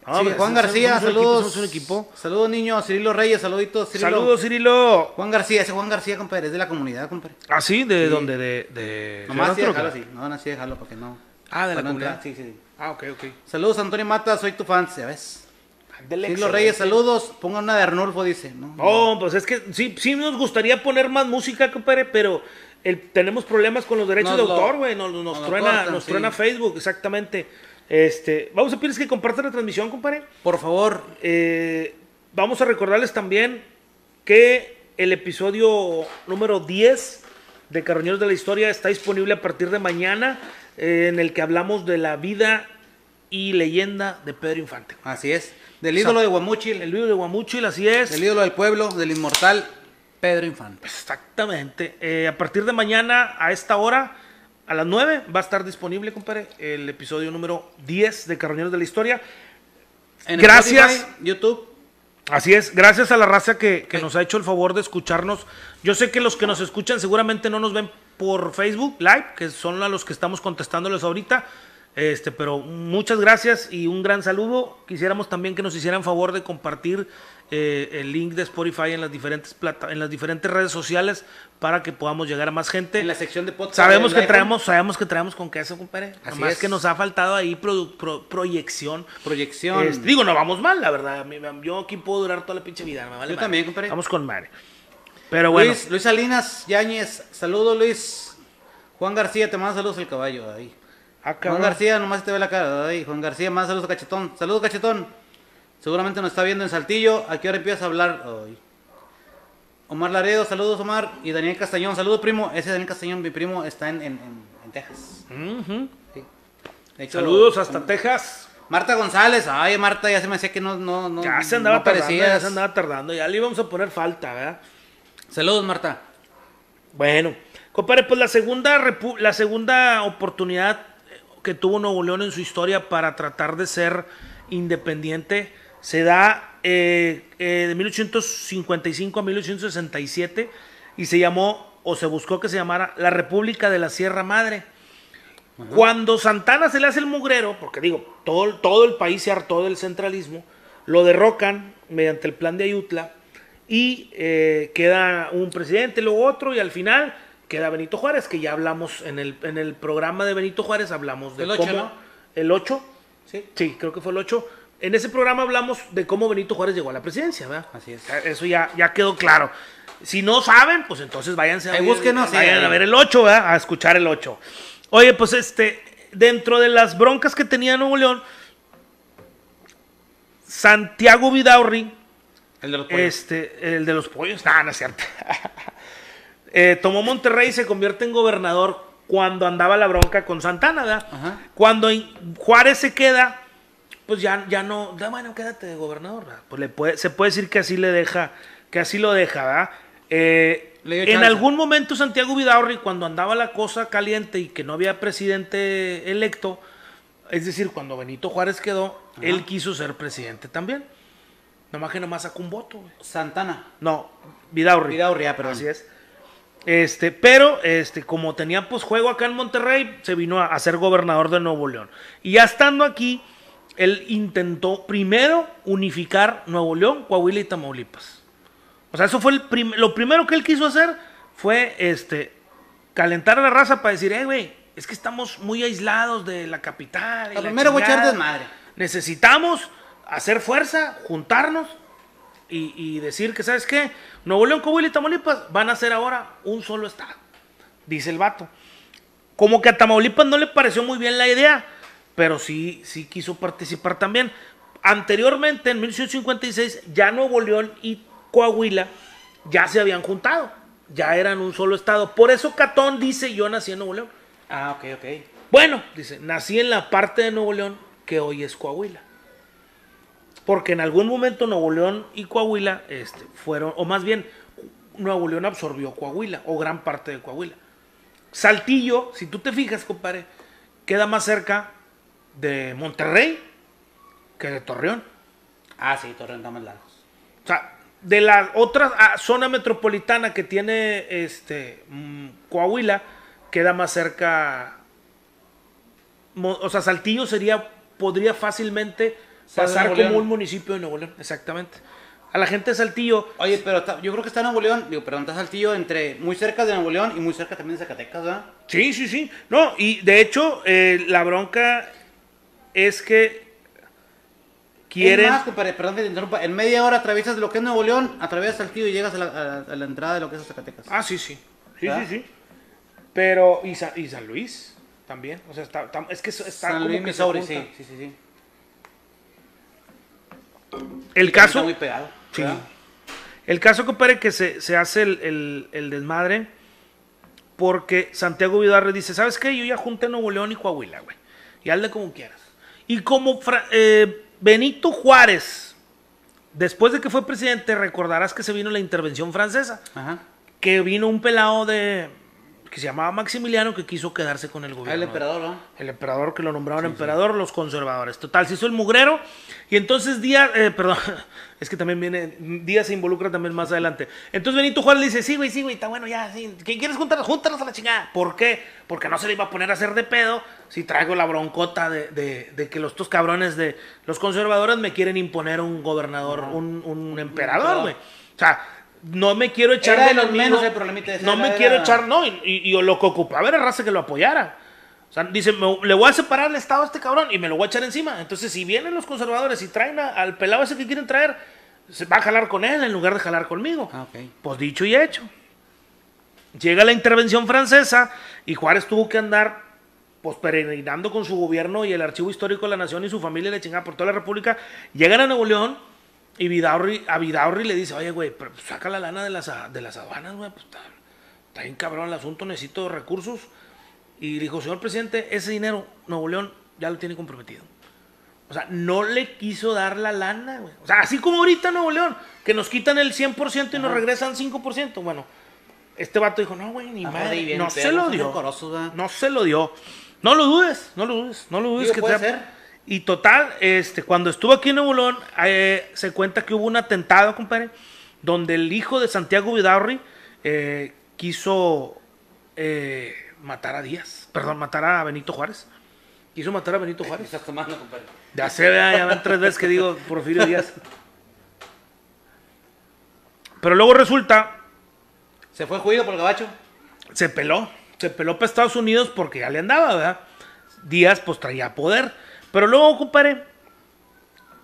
Sí, Juan García, somos un equipo, saludos. somos un equipo. Saludos, niños. Cirilo Reyes, saluditos. Cirilo. Saludos, Cirilo. Juan García, ese Juan García, compadre, es de la comunidad, compadre. ¿Ah, sí? ¿De Sí. dónde? De, de... Nomás de sí otro dejarlo así. No, no, sí dejarlo porque no. Ah, de la comunidad. entrar, Sí, sí. sí. Ah, ok, ok. Saludos, Antonio Mata, soy tu fan, ¿ya ves? Cirilo excelente. Reyes, saludos. Pongan una de Arnulfo, dice. No, No, pues es que sí, sí nos gustaría poner más música, compadre, pero el- tenemos problemas con los derechos Nos de lo- autor, güey. Nos, nos nos lo truena, cortan, nos sí. truena Facebook, exactamente. Este, vamos a pedirles que compartan la transmisión, compadre. Por favor, Eh, vamos a recordarles también que el episodio número 10 de Carroñeros de la Historia está disponible a partir de mañana, eh, en el que hablamos de la vida y leyenda de Pedro Infante. así es. Del ídolo de Guamuchil, El libro de Guamuchil, así es. del ídolo del pueblo, del inmortal Pedro Infante. Exactamente. Eh, a partir de mañana, a esta hora, a las 9, va a estar disponible, compadre, el episodio número 10 de Carroñeros de la Historia. En Gracias. Spotify, YouTube. Así es, gracias a la raza que, que nos ha hecho el favor de escucharnos. Yo sé que los que nos escuchan seguramente no nos ven por Facebook Live, que son a los que estamos contestándoles ahorita. Este, pero muchas gracias y un gran saludo. Quisiéramos también que nos hicieran favor de compartir eh, el link de Spotify en las diferentes plata en las diferentes redes sociales para que podamos llegar a más gente. En la sección de podcast. Sabemos que traemos, sabemos que traemos con queso, compadre. Así Nomás es. que nos ha faltado ahí pro- proyección. Proyección. Este, digo, no vamos mal, la verdad. Yo aquí puedo durar toda la pinche vida. Me vale Yo madre. también, compadre. Vamos con madre. Pero bueno, Luis, Luis Salinas Yáñez, saludos Luis. Juan García, te manda saludos el caballo. Ahí. Ah, Juan. García, nomás te ve la cara. Ahí. Juan García, más saludos a Cachetón. Saludos, Cachetón. Seguramente nos está viendo en Saltillo. ¿A qué hora empiezas a hablar? Ay. Omar Laredo, saludos Omar. Y Daniel Castañón, saludos primo. Ese Daniel Castañón, mi primo, está en, en, en- Texas. Sí. Hecho, Saludos hasta Texas. Marta González. Ay, Marta, ya se me hacía que no, no, no. Ya se andaba no tardando, ya se andaba tardando. Ya le íbamos a poner falta, ¿verdad? Saludos, Marta. Bueno, compadre, pues la segunda, la segunda oportunidad que tuvo Nuevo León en su historia para tratar de ser independiente se da eh, eh, de 1855 a 1867 y se llamó o se buscó que se llamara la República de la Sierra Madre. Cuando Santana se le hace el mugrero, porque digo, todo, todo el país se hartó del centralismo, lo derrocan mediante el plan de Ayutla y eh, queda un presidente, luego otro y al final queda Benito Juárez, que ya hablamos en el, en el programa de Benito Juárez, hablamos de El cómo... ¿no? El 8, Sí. sí, creo que fue el 8. En ese programa hablamos de cómo Benito Juárez llegó a la presidencia, ¿verdad? Así es. Eso ya, ya quedó claro. Si no saben, pues entonces váyanse a, búsquenos, vayan a ver el 8, ¿verdad? A escuchar el 8. Oye, pues este, dentro de las broncas que tenía Nuevo León, Santiago Vidaurri, El de los pollos. este, el de los pollos, no, no es cierto. Eh, tomó Monterrey y se convierte en gobernador cuando andaba la bronca con Santana, ¿verdad? Ajá. Cuando Juárez se queda, pues ya, ya no, ya, bueno, quédate de gobernador, ¿verdad? Pues le puede, se puede decir que así le deja, que así lo deja, ¿verdad? Eh, en algún momento Santiago Vidaurri, cuando andaba la cosa caliente y que no había presidente electo, es decir, cuando Benito Juárez quedó, él quiso ser presidente también. Nomás que nomás sacó un voto, güey. Santana. No, Vidaurri. Vidaurri, ah, perdón. Así es. Este, pero este, como tenía pues juego acá en Monterrey, se vino a, a ser gobernador de Nuevo León. Y ya estando aquí, él intentó primero unificar Nuevo León, Coahuila y Tamaulipas. O sea, eso fue el prim- lo primero que él quiso hacer fue este calentar a la raza para decir, eh, güey, es que estamos muy aislados de la capital. y Lo la primero voy a echar desmadre. Necesitamos hacer fuerza, juntarnos y, y decir que, ¿sabes qué? Nuevo León, Coahuila y Tamaulipas van a ser ahora un solo estado, dice el vato. Como que a Tamaulipas no le pareció muy bien la idea, pero sí, sí quiso participar también. Anteriormente, en 1856, ya Nuevo León y Coahuila ya se habían juntado, ya eran un solo estado. Por eso Catón dice, yo nací en Nuevo León. Ah, ok, ok. Bueno, dice, nací en la parte de Nuevo León que hoy es Coahuila. Porque en algún momento Nuevo León y Coahuila este, fueron, o más bien, Nuevo León absorbió Coahuila, o gran parte de Coahuila. Saltillo, si tú te fijas, compadre, queda más cerca de Monterrey que de Torreón. Ah, sí, Torreón está más lejos. O sea, de la otra ah, zona metropolitana que tiene este mm, Coahuila, queda más cerca. O sea, Saltillo sería, podría fácilmente pasar como León. un municipio de Nuevo León, exactamente. A la gente de Saltillo, Oye, pero está- yo creo que está en Nuevo León, digo, perdón, está Saltillo entre muy cerca de Nuevo León y muy cerca también de Zacatecas, ¿verdad? sí, sí, sí. No, y de hecho, eh, la bronca es que quieren. Es más, compadre, perdón que te interrumpa, en media hora atraviesas lo que es Nuevo León, atraviesas Saltillo y llegas a la, a- a la entrada de lo que es Zacatecas. Ah, sí, sí. Sí, ¿Verdad? sí, sí. Pero, y, Sa- y San Luis también. O sea, está, está- es que está San como Luis, que Missouri, sí, sí, sí, sí. El caso, Está muy pegado. Sí. el caso, compadre, que se, se hace el, el- el desmadre porque Santiago Vidarre dice, ¿sabes qué? Yo ya junté Nuevo León y Coahuila, güey. Y hazle como quieras. Y como Fra- eh, Benito Juárez, después de que fue presidente, recordarás que se vino la intervención francesa. Ajá. Que vino un pelado de que se llamaba Maximiliano que quiso quedarse con el Ah, gobierno. el emperador, ¿no? El emperador que lo nombraron emperador, los conservadores. Total, se hizo el mugrero. Y entonces Díaz, eh, perdón, es que también viene, Díaz se involucra también más adelante. Entonces Benito Juárez le dice, sí, güey, sí, güey, está bueno, ya, sí. ¿Quién quieres juntarnos? Júntanos a la chingada. ¿Por qué? Porque no se le iba a poner a hacer de pedo si traigo la broncota de, de- de que los dos cabrones de los conservadores me quieren imponer un gobernador, un, un emperador, güey. O sea, no me quiero echar Era de los menos el problemita ese, No me quiero echar, no, y, y- y lo que ocupaba era raza que lo apoyara. O sea, dice, me- le voy a separar el Estado a este cabrón y me lo voy a echar encima. Entonces, si vienen los conservadores y traen a- al pelado ese que quieren traer, se va a jalar con él en lugar de jalar conmigo. Ah. Pues dicho y hecho. Llega la intervención francesa y Juárez tuvo que andar pues peregrinando con su gobierno y el archivo histórico de la nación y su familia le chingada por toda la república, llegan a Nuevo León y Vidaurri, a Vidaurri le dice, oye, güey, pero saca la lana de las, de las aduanas, güey, pues está, está bien cabrón el asunto, necesito recursos. Y dijo, señor presidente, ese dinero Nuevo León ya lo tiene comprometido. O sea, no le quiso dar la lana, güey. O sea, así como ahorita Nuevo León, que nos quitan el 100% y nos Ajá. regresan 5%. Bueno, este vato dijo, no, güey, ni Ajá, madre. bien No se lo dio. ¿verdad? No se lo dio. No lo dudes, no lo dudes, no lo dudes. Digo, que puede sea- ser. Y total, este, cuando estuvo aquí en Nuevo León, eh, se cuenta que hubo un atentado, compadre, donde el hijo de Santiago Vidaurri eh, quiso eh, matar a Díaz, perdón, matar a Benito Juárez. Quiso matar a Benito ¿Qué Juárez. estás tomando, compadre? Ya vea, ya van tres veces que digo Porfirio Díaz. Pero luego resulta, ¿Se fue juido por el gabacho? se peló, se peló para Estados Unidos porque ya le andaba, ¿verdad? Díaz pues traía poder. Pero luego, compadre,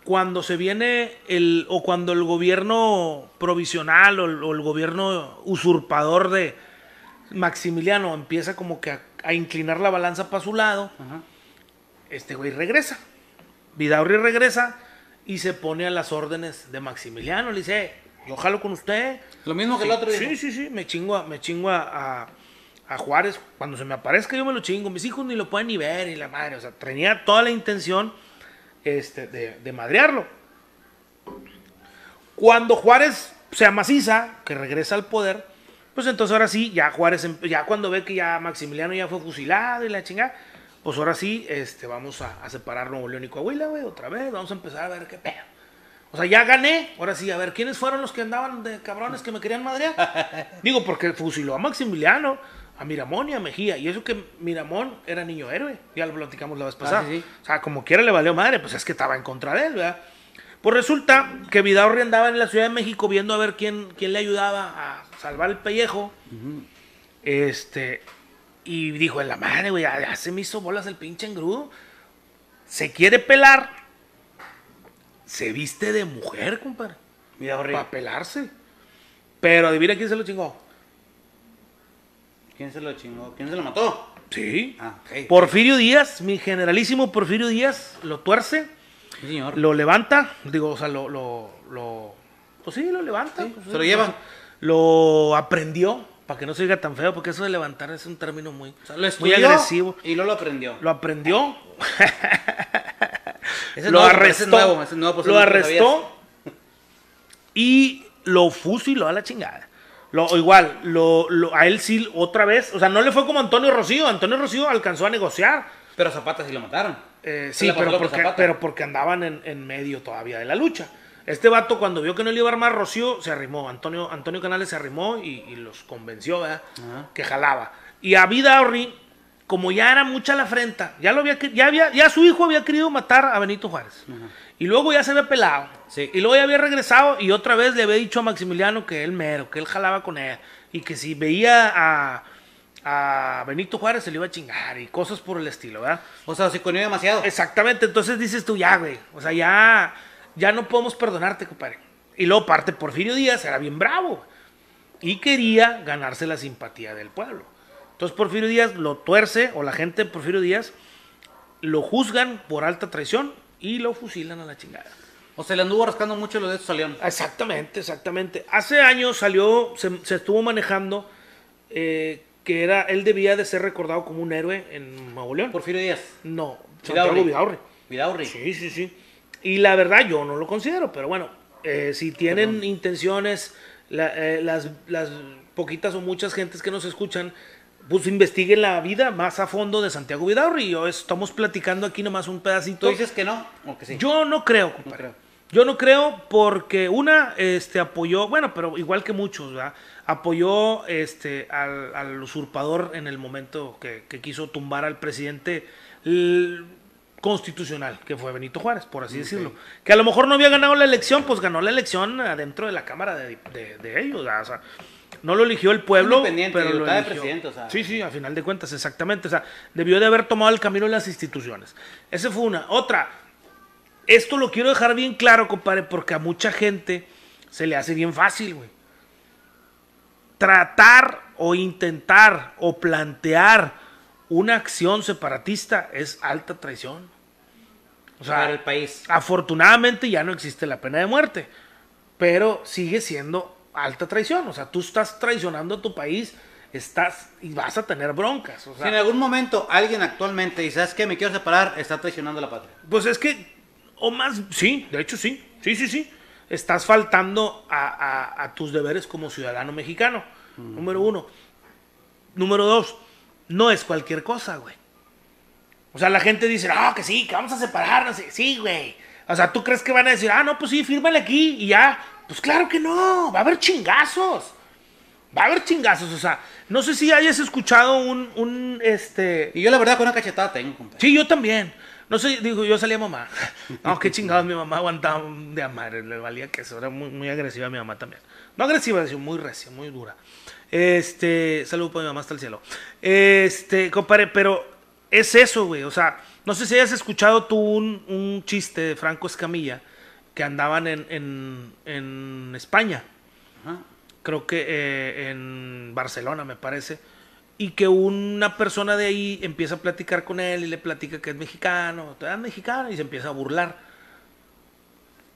cuando se viene el, o cuando el gobierno provisional o el, o el gobierno usurpador de Maximiliano empieza como que a, a inclinar la balanza para su lado, Ajá. este güey regresa. Vidaurri regresa y se pone a las órdenes de Maximiliano. Le dice, "Eh, yo jalo con usted. Lo mismo que el otro Sí, dijo. sí, sí, me chingo, a, me chingo a, a- a Juárez. Cuando se me aparezca yo me lo chingo. Mis hijos ni lo pueden ni ver y la madre. O sea, tenía toda la intención este, de, de madrearlo. Cuando Juárez se amaciza, que regresa al poder, pues entonces ahora sí, ya Juárez, em- ya cuando ve que ya Maximiliano ya fue fusilado y la chingada, pues ahora sí, este, vamos a, a separar Nuevo León y Coahuila, güey, otra vez, vamos a empezar a ver qué pedo. O sea, ya gané, ahora sí, a ver, ¿quiénes fueron los que andaban de cabrones que me querían madrear? Digo, porque fusiló a Maximiliano, a Miramón y a Mejía, y eso que Miramón era niño héroe, ya lo platicamos la vez pasada. sí, sí. O sea, como quiera le valió madre, pues es que estaba en contra de él, ¿verdad? Pues resulta que Vidaurri andaba en la Ciudad de México viendo a ver quién, quién le ayudaba a salvar el pellejo. Este. Y dijo, en la madre, güey, ya, se me hizo bolas el pinche engrudo. Se quiere pelar. Se viste de mujer, compadre. Horrible. Para pelarse. Pero adivina quién se lo chingó. ¿Quién se lo chingó? ¿Quién se lo mató? Sí. Ah, ok. Porfirio Díaz, mi generalísimo Porfirio Díaz, lo tuerce. Sí, señor. lo levanta, digo, o sea, lo, lo, lo pues sí, lo levanta. Sí, pues, se lo lleva. Lo aprendió, para que no se diga tan feo, porque eso de levantar es un término muy, O sea, lo muy agresivo. Y luego lo aprendió. Lo aprendió, Ese es lo nuevo, ese arrestó, es nuevo, ese es nuevo, pues, lo arrestó y lo fusiló a la chingada. Lo, igual, lo, lo- a él sí, otra vez, o sea, no le fue como Antonio Rocío. Antonio Rocío alcanzó a negociar. Pero Zapata sí lo mataron. Eh, sí, pero porque, pero porque andaban en, en medio todavía de la lucha. Este vato, cuando vio que no le iba a armar Rocío, se arrimó. Antonio, Antonio Canales se arrimó y, y los convenció, ¿verdad? Que jalaba. Y a Vidaurri, como ya era mucha la afrenta, ya lo había, ya había, ya su hijo había querido matar a Benito Juárez. Y luego ya se había pelado. Sí. Y luego ya había regresado y otra vez le había dicho a Maximiliano que él mero, que él jalaba con él. Y que si veía a, a Benito Juárez se le iba a chingar y cosas por el estilo, ¿verdad? O sea, se conoció demasiado. Exactamente, entonces dices tú, ya, güey. O sea, ya, ya no podemos perdonarte, compadre. Y luego parte Porfirio Díaz, era bien bravo. Y quería ganarse la simpatía del pueblo. Entonces Porfirio Díaz lo tuerce, o la gente de Porfirio Díaz, lo juzgan por alta traición y lo fusilan a la chingada. O sea, le anduvo rascando mucho lo de estos León. Exactamente, exactamente. Hace años salió, se, se estuvo manejando eh, que era, él debía de ser recordado como un héroe en Nuevo León. Porfirio Díaz. No, Santiago Vidaurri. Vidaurri. Sí, sí, sí. Y la verdad yo no lo considero, pero bueno, eh, si tienen intenciones, la- eh, las, las poquitas o muchas gentes que nos escuchan, pues investiguen la vida más a fondo de Santiago Vidaurri. Yo estamos platicando aquí nomás un ¿Tú pedacito. dices que no? ¿O que sí? Yo no creo, compadre. creo. Yo no creo porque una este, apoyó, bueno, pero igual que muchos, ¿verdad? Apoyó este, al, al usurpador en el momento que, que quiso tumbar al presidente constitucional, que fue Benito Juárez, por así decirlo. Que a lo mejor no había ganado la elección, pues ganó la elección adentro de la Cámara de, de- de ellos, ¿verdad? O sea, no lo eligió el pueblo, Independiente, pero lo eligió. presidente, o sea. Sí, sí, a final de cuentas, exactamente. O sea, debió de haber tomado el camino de las instituciones. Esa fue una. Otra, esto lo quiero dejar bien claro, compadre, porque a mucha gente se le hace bien fácil, güey. Tratar o intentar o plantear una acción separatista es alta traición. O sea, Para el país. afortunadamente ya no existe la pena de muerte, pero sigue siendo alta traición. O sea, tú estás traicionando a tu país, estás y vas a tener broncas. O sea, si en algún momento alguien actualmente dice, ¿sabes qué? Me quiero separar, está traicionando a la patria. Pues es que, o más, sí, de hecho sí, sí, sí, sí. Estás faltando a, a- a tus deberes como ciudadano mexicano, número uno. Número dos, no es cualquier cosa, güey. O sea, la gente dice, no, que sí, que vamos a separarnos. Sí, güey. O sea, ¿tú crees que van a decir, ah, no, pues sí, fírmale aquí y ya? Pues claro que no, va a haber chingazos. Va a haber chingazos, o sea, no sé si hayas escuchado un, un, este, Y yo la verdad con una cachetada tengo, compadre. Sí, yo también. No sé, digo, yo salía mamá. No, qué chingados, mi mamá aguantaba de amar, le valía que eso, era muy, muy agresiva mi mamá también. No agresiva, sino muy recia, muy dura. Este, saludo para mi mamá hasta el cielo. Este, compadre, pero es eso, güey. O sea, no sé si hayas escuchado tú un, un chiste de Franco Escamilla que andaban en, en, en España Ajá. creo que eh, en Barcelona me parece, y que una persona de ahí empieza a platicar con él y le platica que es mexicano, eres mexicano, y se empieza a burlar.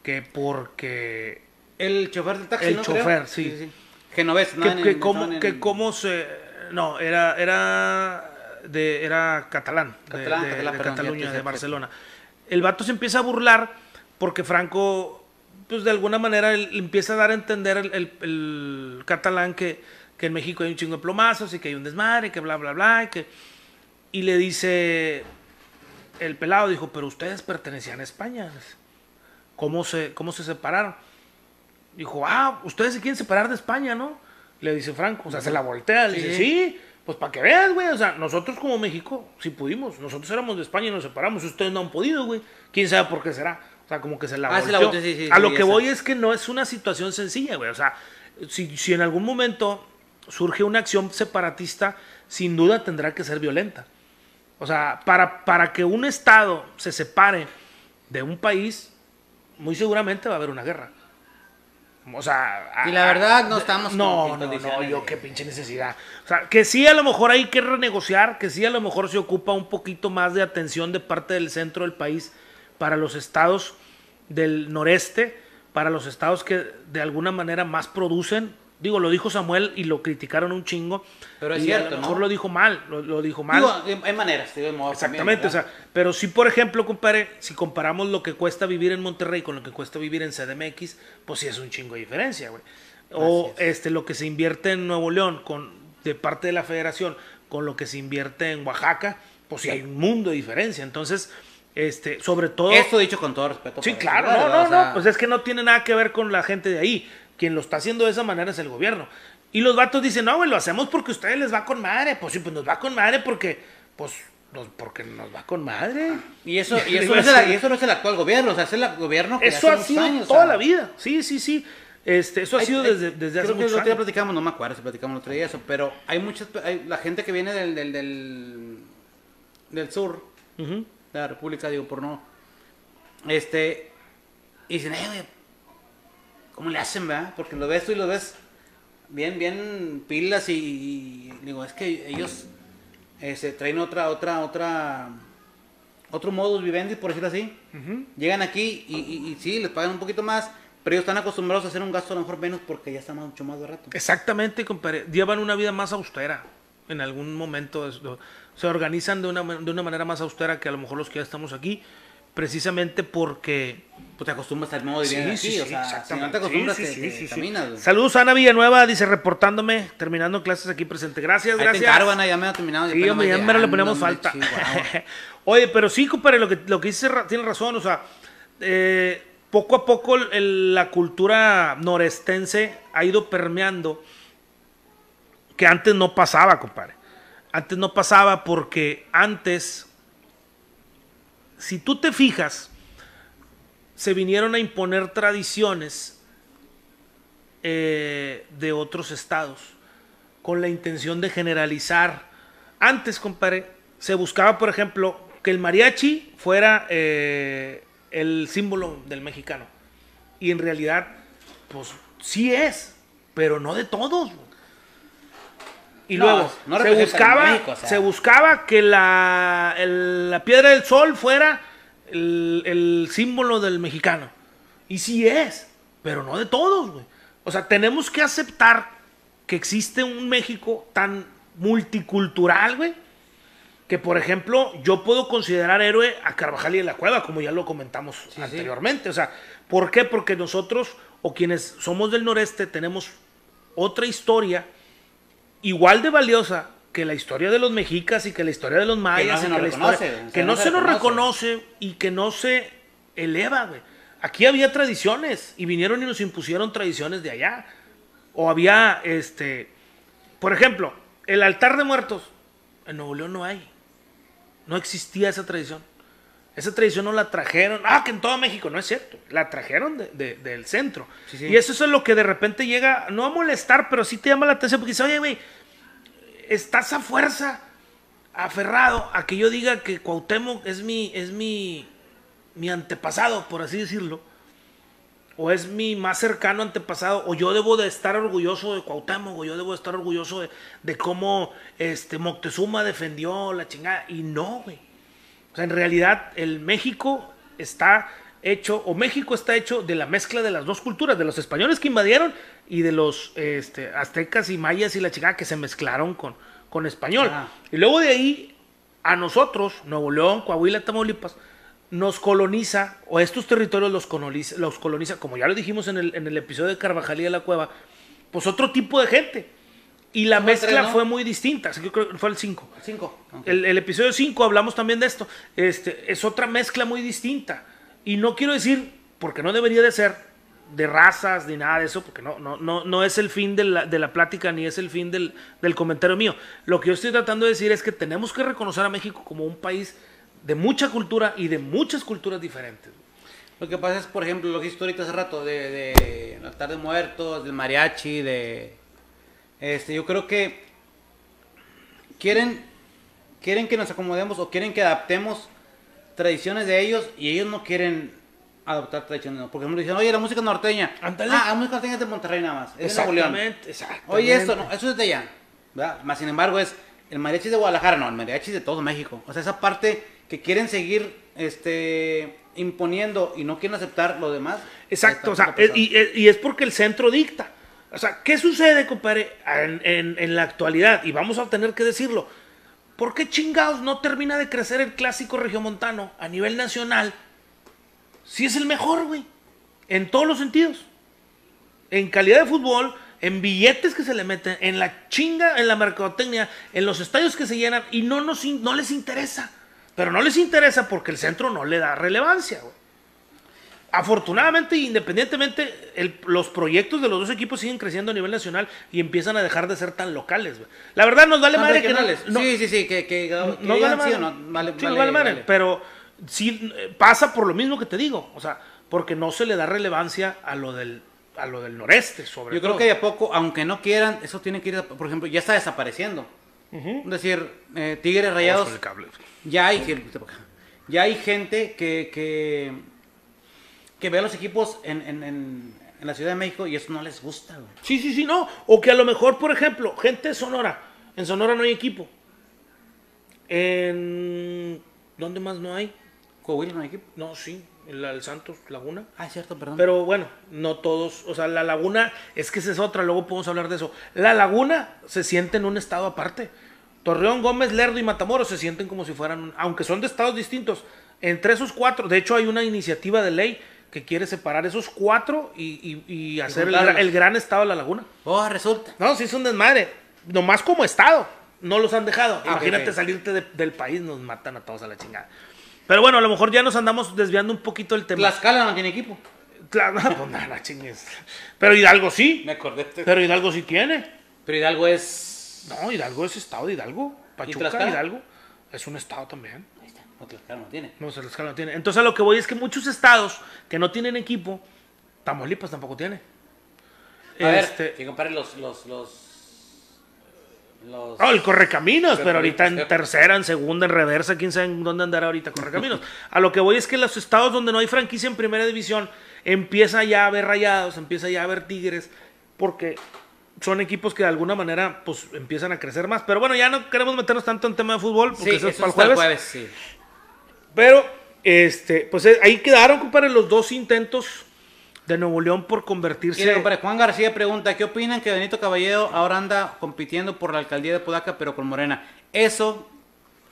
Que porque... El chofer del taxi, El ¿no? chofer, Creo. sí. Genovés, ¿no? que, que cómo, en- que cómo se... No, era, era, de, era catalán, Catalán, de, catalán, de perdón, Cataluña, de Barcelona. El vato se empieza a burlar porque Franco, pues de alguna manera, él- le empieza a dar a entender el, el- el catalán que, que en México hay un chingo de plomazos y que hay un desmadre, y que bla, bla, bla, y que... Y le dice, el pelado dijo, pero ustedes pertenecían a España. ¿Cómo se, cómo se separaron? Dijo, ah, ustedes se quieren separar de España, ¿no? Le dice Franco, o sea, se la voltea, le Sí, dice, sí. sí, pues para que veas, güey, o sea, nosotros como México, sí pudimos, nosotros éramos de España y nos separamos, ustedes no han podido, güey, quién sabe por qué será, o sea, como que se la Ah, se la volteó. sí, sí, A sí, lo que sé. voy es que no es una situación sencilla, güey, o sea, si, si en algún momento surge una acción separatista, sin duda tendrá que ser violenta. O sea, para, para que un Estado se separe de un país, muy seguramente va a haber una guerra. O sea, Y la a- verdad, no estamos No, no, no, yo qué pinche necesidad. O sea, que sí a lo mejor hay que renegociar, que sí a lo mejor se ocupa un poquito más de atención de parte del centro del país para los estados del noreste, para los estados que de alguna manera más producen. Digo, lo dijo Samuel y lo criticaron un chingo. Pero es y cierto, a lo mejor ¿no? lo dijo mal, lo, lo dijo mal. Digo, hay- maneras, digo, modo Exactamente, también, o sea, pero si por ejemplo, compadre, si comparamos lo que cuesta vivir en Monterrey con lo que cuesta vivir en CDMX, pues sí es un chingo de diferencia, güey. O este lo que se invierte en Nuevo León con de parte de la Federación con lo que se invierte en Oaxaca, pues sí hay un mundo de diferencia. Entonces, este, sobre todo Esto dicho con todo respeto. Sí, claro, no, no, o sea, no, pues es que no tiene nada que ver con la gente de ahí. Quien lo está haciendo de esa manera es el gobierno. Y los vatos dicen, no, güey, lo hacemos porque a ustedes les va con madre. Pues sí, pues nos va con madre porque, pues, nos, porque nos va con madre. Y eso, y, eso es el, es- y eso no es el actual gobierno, o sea, es el gobierno que Eso hace ha sido años, toda la vida. Sí, sí, sí. Este, eso ha sido hay- desde, desde hace creo que muchos el otro día años. platicamos, no me acuerdo si platicamos el otro día eso, pero hay muchas, hay, la gente que viene del, del, del, del sur Ujú. De la República, digo, por no, este, y dicen, eh, güey, ¿cómo le hacen, verdad? Porque lo ves tú y lo ves bien, bien pilas y, y digo, es que ellos este, traen otra, otra, otra, otro modus vivendi, por decirlo así. Ujú. Llegan aquí y, y, y sí, les pagan un poquito más, pero ellos están acostumbrados a hacer un gasto a lo mejor menos porque ya está mucho más barato. Exactamente, compadre. Llevan una vida más austera. En algún momento se organizan de una, de una manera más austera que a lo mejor los que ya estamos aquí. Precisamente porque Pues te acostumbras al modo de vivir aquí, o sea, si no te acostumbras, Sí, sí, te, sí, te sí, sí. caminas. Saludos a Ana Villanueva, dice reportándome, terminando clases aquí presente. Gracias, Ahí te gracias. encargo, Ana, ya me ha terminado. Sí, hombre, ya mero le ponemos falta. Oye, pero sí, compadre, lo que, lo que dice tiene razón, o sea, eh, poco a poco el- la cultura norestense ha ido permeando que antes no pasaba, compadre. Antes no pasaba porque antes, si tú te fijas, se vinieron a imponer tradiciones eh, de otros estados con la intención de generalizar. Antes, compadre, se buscaba, por ejemplo, que el mariachi fuera eh, el símbolo del mexicano. Y en realidad, pues sí es, pero no de todos. Y No, luego no se, buscaba, México, o sea. se buscaba que la, el- la piedra del sol fuera el, el símbolo del mexicano. Y sí es, pero no de todos, güey. O sea, tenemos que aceptar que existe un México tan multicultural, güey, que por ejemplo yo puedo considerar héroe a Carvajal y de la Cueva, como ya lo comentamos sí. anteriormente. O sea, ¿por qué? Porque nosotros, o quienes somos del noreste, tenemos otra historia igual de valiosa que la historia de los mexicas y que la historia de los mayas se y nos que la reconoce, historia- que no no se se nos reconoce. reconoce y que no se eleva, güey. Aquí había tradiciones y vinieron y nos impusieron tradiciones de allá. O había, este, por ejemplo, el altar de muertos. En Nuevo León no hay. No existía esa tradición. Esa tradición no la trajeron. Ah, que en todo México. No es cierto. La trajeron de- de- del centro. Sí, sí. Y eso es lo que de repente llega, no a molestar, pero sí te llama la atención. Porque dice, oye, güey, estás a fuerza aferrado a que yo diga que Cuauhtémoc es mi, es mi, mi antepasado, por así decirlo. O es mi más cercano antepasado, o yo debo de estar orgulloso de Cuauhtémoc, o yo debo de estar orgulloso de, de cómo este, Moctezuma defendió la chingada. Y no, güey. O sea, en realidad el México está hecho, o México está hecho de la mezcla de las dos culturas, de los españoles que invadieron y de los este, aztecas y mayas y la chingada que se mezclaron con, con español. Ah. Y luego de ahí, a nosotros, Nuevo León, Coahuila, Tamaulipas, nos coloniza, o estos territorios los coloniza, los coloniza como ya lo dijimos en el, en el episodio de Carvajal y de la Cueva, pues otro tipo de gente. Y la mezcla tres, ¿no? fue muy distinta, así que creo que fue el 5. Cinco. Ok. El, el episodio 5 hablamos también de esto. Este, es otra mezcla muy distinta. Y no quiero decir, porque no debería de ser, de razas ni nada de eso, porque no, no, no, no es el fin de la, de la plática ni es el fin del, del comentario mío. Lo que yo estoy tratando de decir es que tenemos que reconocer a México como un país de mucha cultura y de muchas culturas diferentes. Lo que pasa es, por ejemplo, lo que hiciste ahorita hace rato, de, de el altar de muertos, del mariachi, de... Este, yo creo que quieren, quieren que nos acomodemos o quieren que adaptemos tradiciones de ellos y ellos no quieren adoptar tradiciones. ¿no? Por ejemplo, dicen, oye, la música norteña. Ah, la música norteña es de Monterrey nada más. Es. Exactamente, exactamente. Oye, esto, no, eso es de allá. ¿verdad? Más sin embargo, es el mariachi de Guadalajara, no, el mariachi de todo México. O sea, esa parte que quieren seguir este, imponiendo y no quieren aceptar lo demás. Exacto, o sea, es- y, y es porque el centro dicta. O sea, ¿qué sucede, compadre, en, la actualidad? Y vamos a tener que decirlo. ¿Por qué chingados no termina de crecer el clásico regiomontano a nivel nacional? Si es el mejor, güey. En todos los sentidos. En calidad de fútbol, en billetes que se le meten, en la chinga, en la mercadotecnia, en los estadios que se llenan y no, nos, no les interesa. Pero no les interesa porque el centro no le da relevancia, güey. Afortunadamente, independientemente, el- los proyectos de los dos equipos siguen creciendo a nivel nacional y empiezan a dejar de ser tan locales. güey. La verdad nos vale madre que no, sí, sí, sí, que, que, que no digan vale sí madre. o no, vale, Sí, vale, vale madre, vale. pero sí eh, pasa por lo mismo que te digo, o sea, porque no se le da relevancia a lo del a lo del noreste, sobre Yo todo. creo que de a poco, aunque no quieran, eso tiene que ir, por ejemplo, ya está desapareciendo. Es decir, eh, Tigres Rayados, el cable. ya hay, sí, ya hay gente que, que, que ve a los equipos en, en, en, en la Ciudad de México y eso no les gusta, güey. Sí, sí, sí, no. O que a lo mejor, por ejemplo, gente de Sonora. En Sonora no hay equipo. En. ¿Dónde más no hay? Coahuila no hay equipo. No, sí. En la del Santos Laguna. Ah, es cierto, perdón. Pero bueno, no todos. O sea, la Laguna, es que esa es otra, luego podemos hablar de eso. La Laguna se siente en un estado aparte. Torreón, Gómez, Lerdo y Matamoros se sienten como si fueran, un- aunque son de estados distintos. Entre esos cuatro, de hecho, hay una iniciativa de ley que quiere separar esos cuatro y, y- y hacer el, gran estado de la Laguna. oh, resulta. No, sí es un desmadre. Nomás como Estado. No los han dejado. Ah, Imagínate salirte de- del país, nos matan a todos a la chingada. Pero bueno, a lo mejor ya nos andamos desviando un poquito del tema. Tlaxcala no tiene equipo. Claro, pues nada, chingues. Pero Hidalgo sí. Me acordé. Pero Hidalgo sí tiene. Pero Hidalgo es... No, Hidalgo es Estado de Hidalgo. Pachuca? Hidalgo. Es un Estado también. Está, no, tiene. No, Tlaxcala no tiene. Entonces a lo que voy es que muchos estados que no tienen equipo, Tamaulipas tampoco tiene. A Este- ver, que compare los... los, los, los Oh, el Correcaminos, pero ahorita en tercera, en segunda, en reversa, quién sabe en dónde andará ahorita Correcaminos. A lo que voy es que los estados donde no hay franquicia en primera división, empieza ya a haber rayados, empieza ya a haber tigres, porque son equipos que de alguna manera pues empiezan a crecer más. Pero bueno, ya no queremos meternos tanto en tema de fútbol, porque Sí, eso es para el jueves. jueves, sí. Pero, este, pues eh, ahí quedaron, compadre, los dos intentos de Nuevo León por convertirse. Mire, compadre, Juan García pregunta, ¿qué opinan que Benito Caballero ahora anda compitiendo por la alcaldía de Podaca, pero con Morena? Eso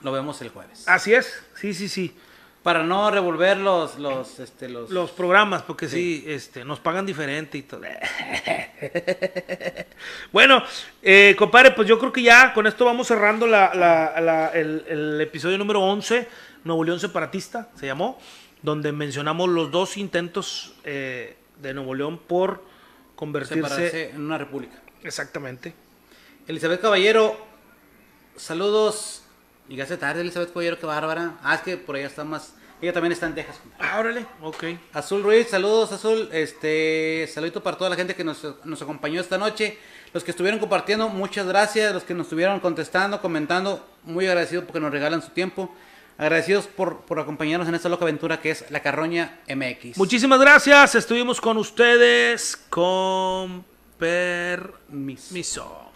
lo vemos el jueves. Así es, sí, sí, sí. Para no revolver los, los, este, los... Los programas, porque sí, este, nos pagan diferente y todo. bueno, eh, compadre, pues yo creo que ya con esto vamos cerrando la, la- la- el, el episodio número 11, Nuevo León Separatista, se llamó, donde mencionamos los dos intentos eh, de Nuevo León por convertirse... separarse en una república. Exactamente. Elizabeth Caballero, saludos. Llegaste tarde, Elizabeth Caballero, qué bárbara. Ah, es que por allá está más... Ella también está en Texas. Ah, órale, ok. Azul Ruiz, saludos Azul, este, saludito para toda la gente que nos, nos acompañó esta noche, los que estuvieron compartiendo, muchas gracias, los que nos estuvieron contestando, comentando, muy agradecidos porque nos regalan su tiempo, agradecidos por, por acompañarnos en esta loca aventura que es La Carroña MX. Muchísimas gracias. Estuvimos con ustedes con permiso.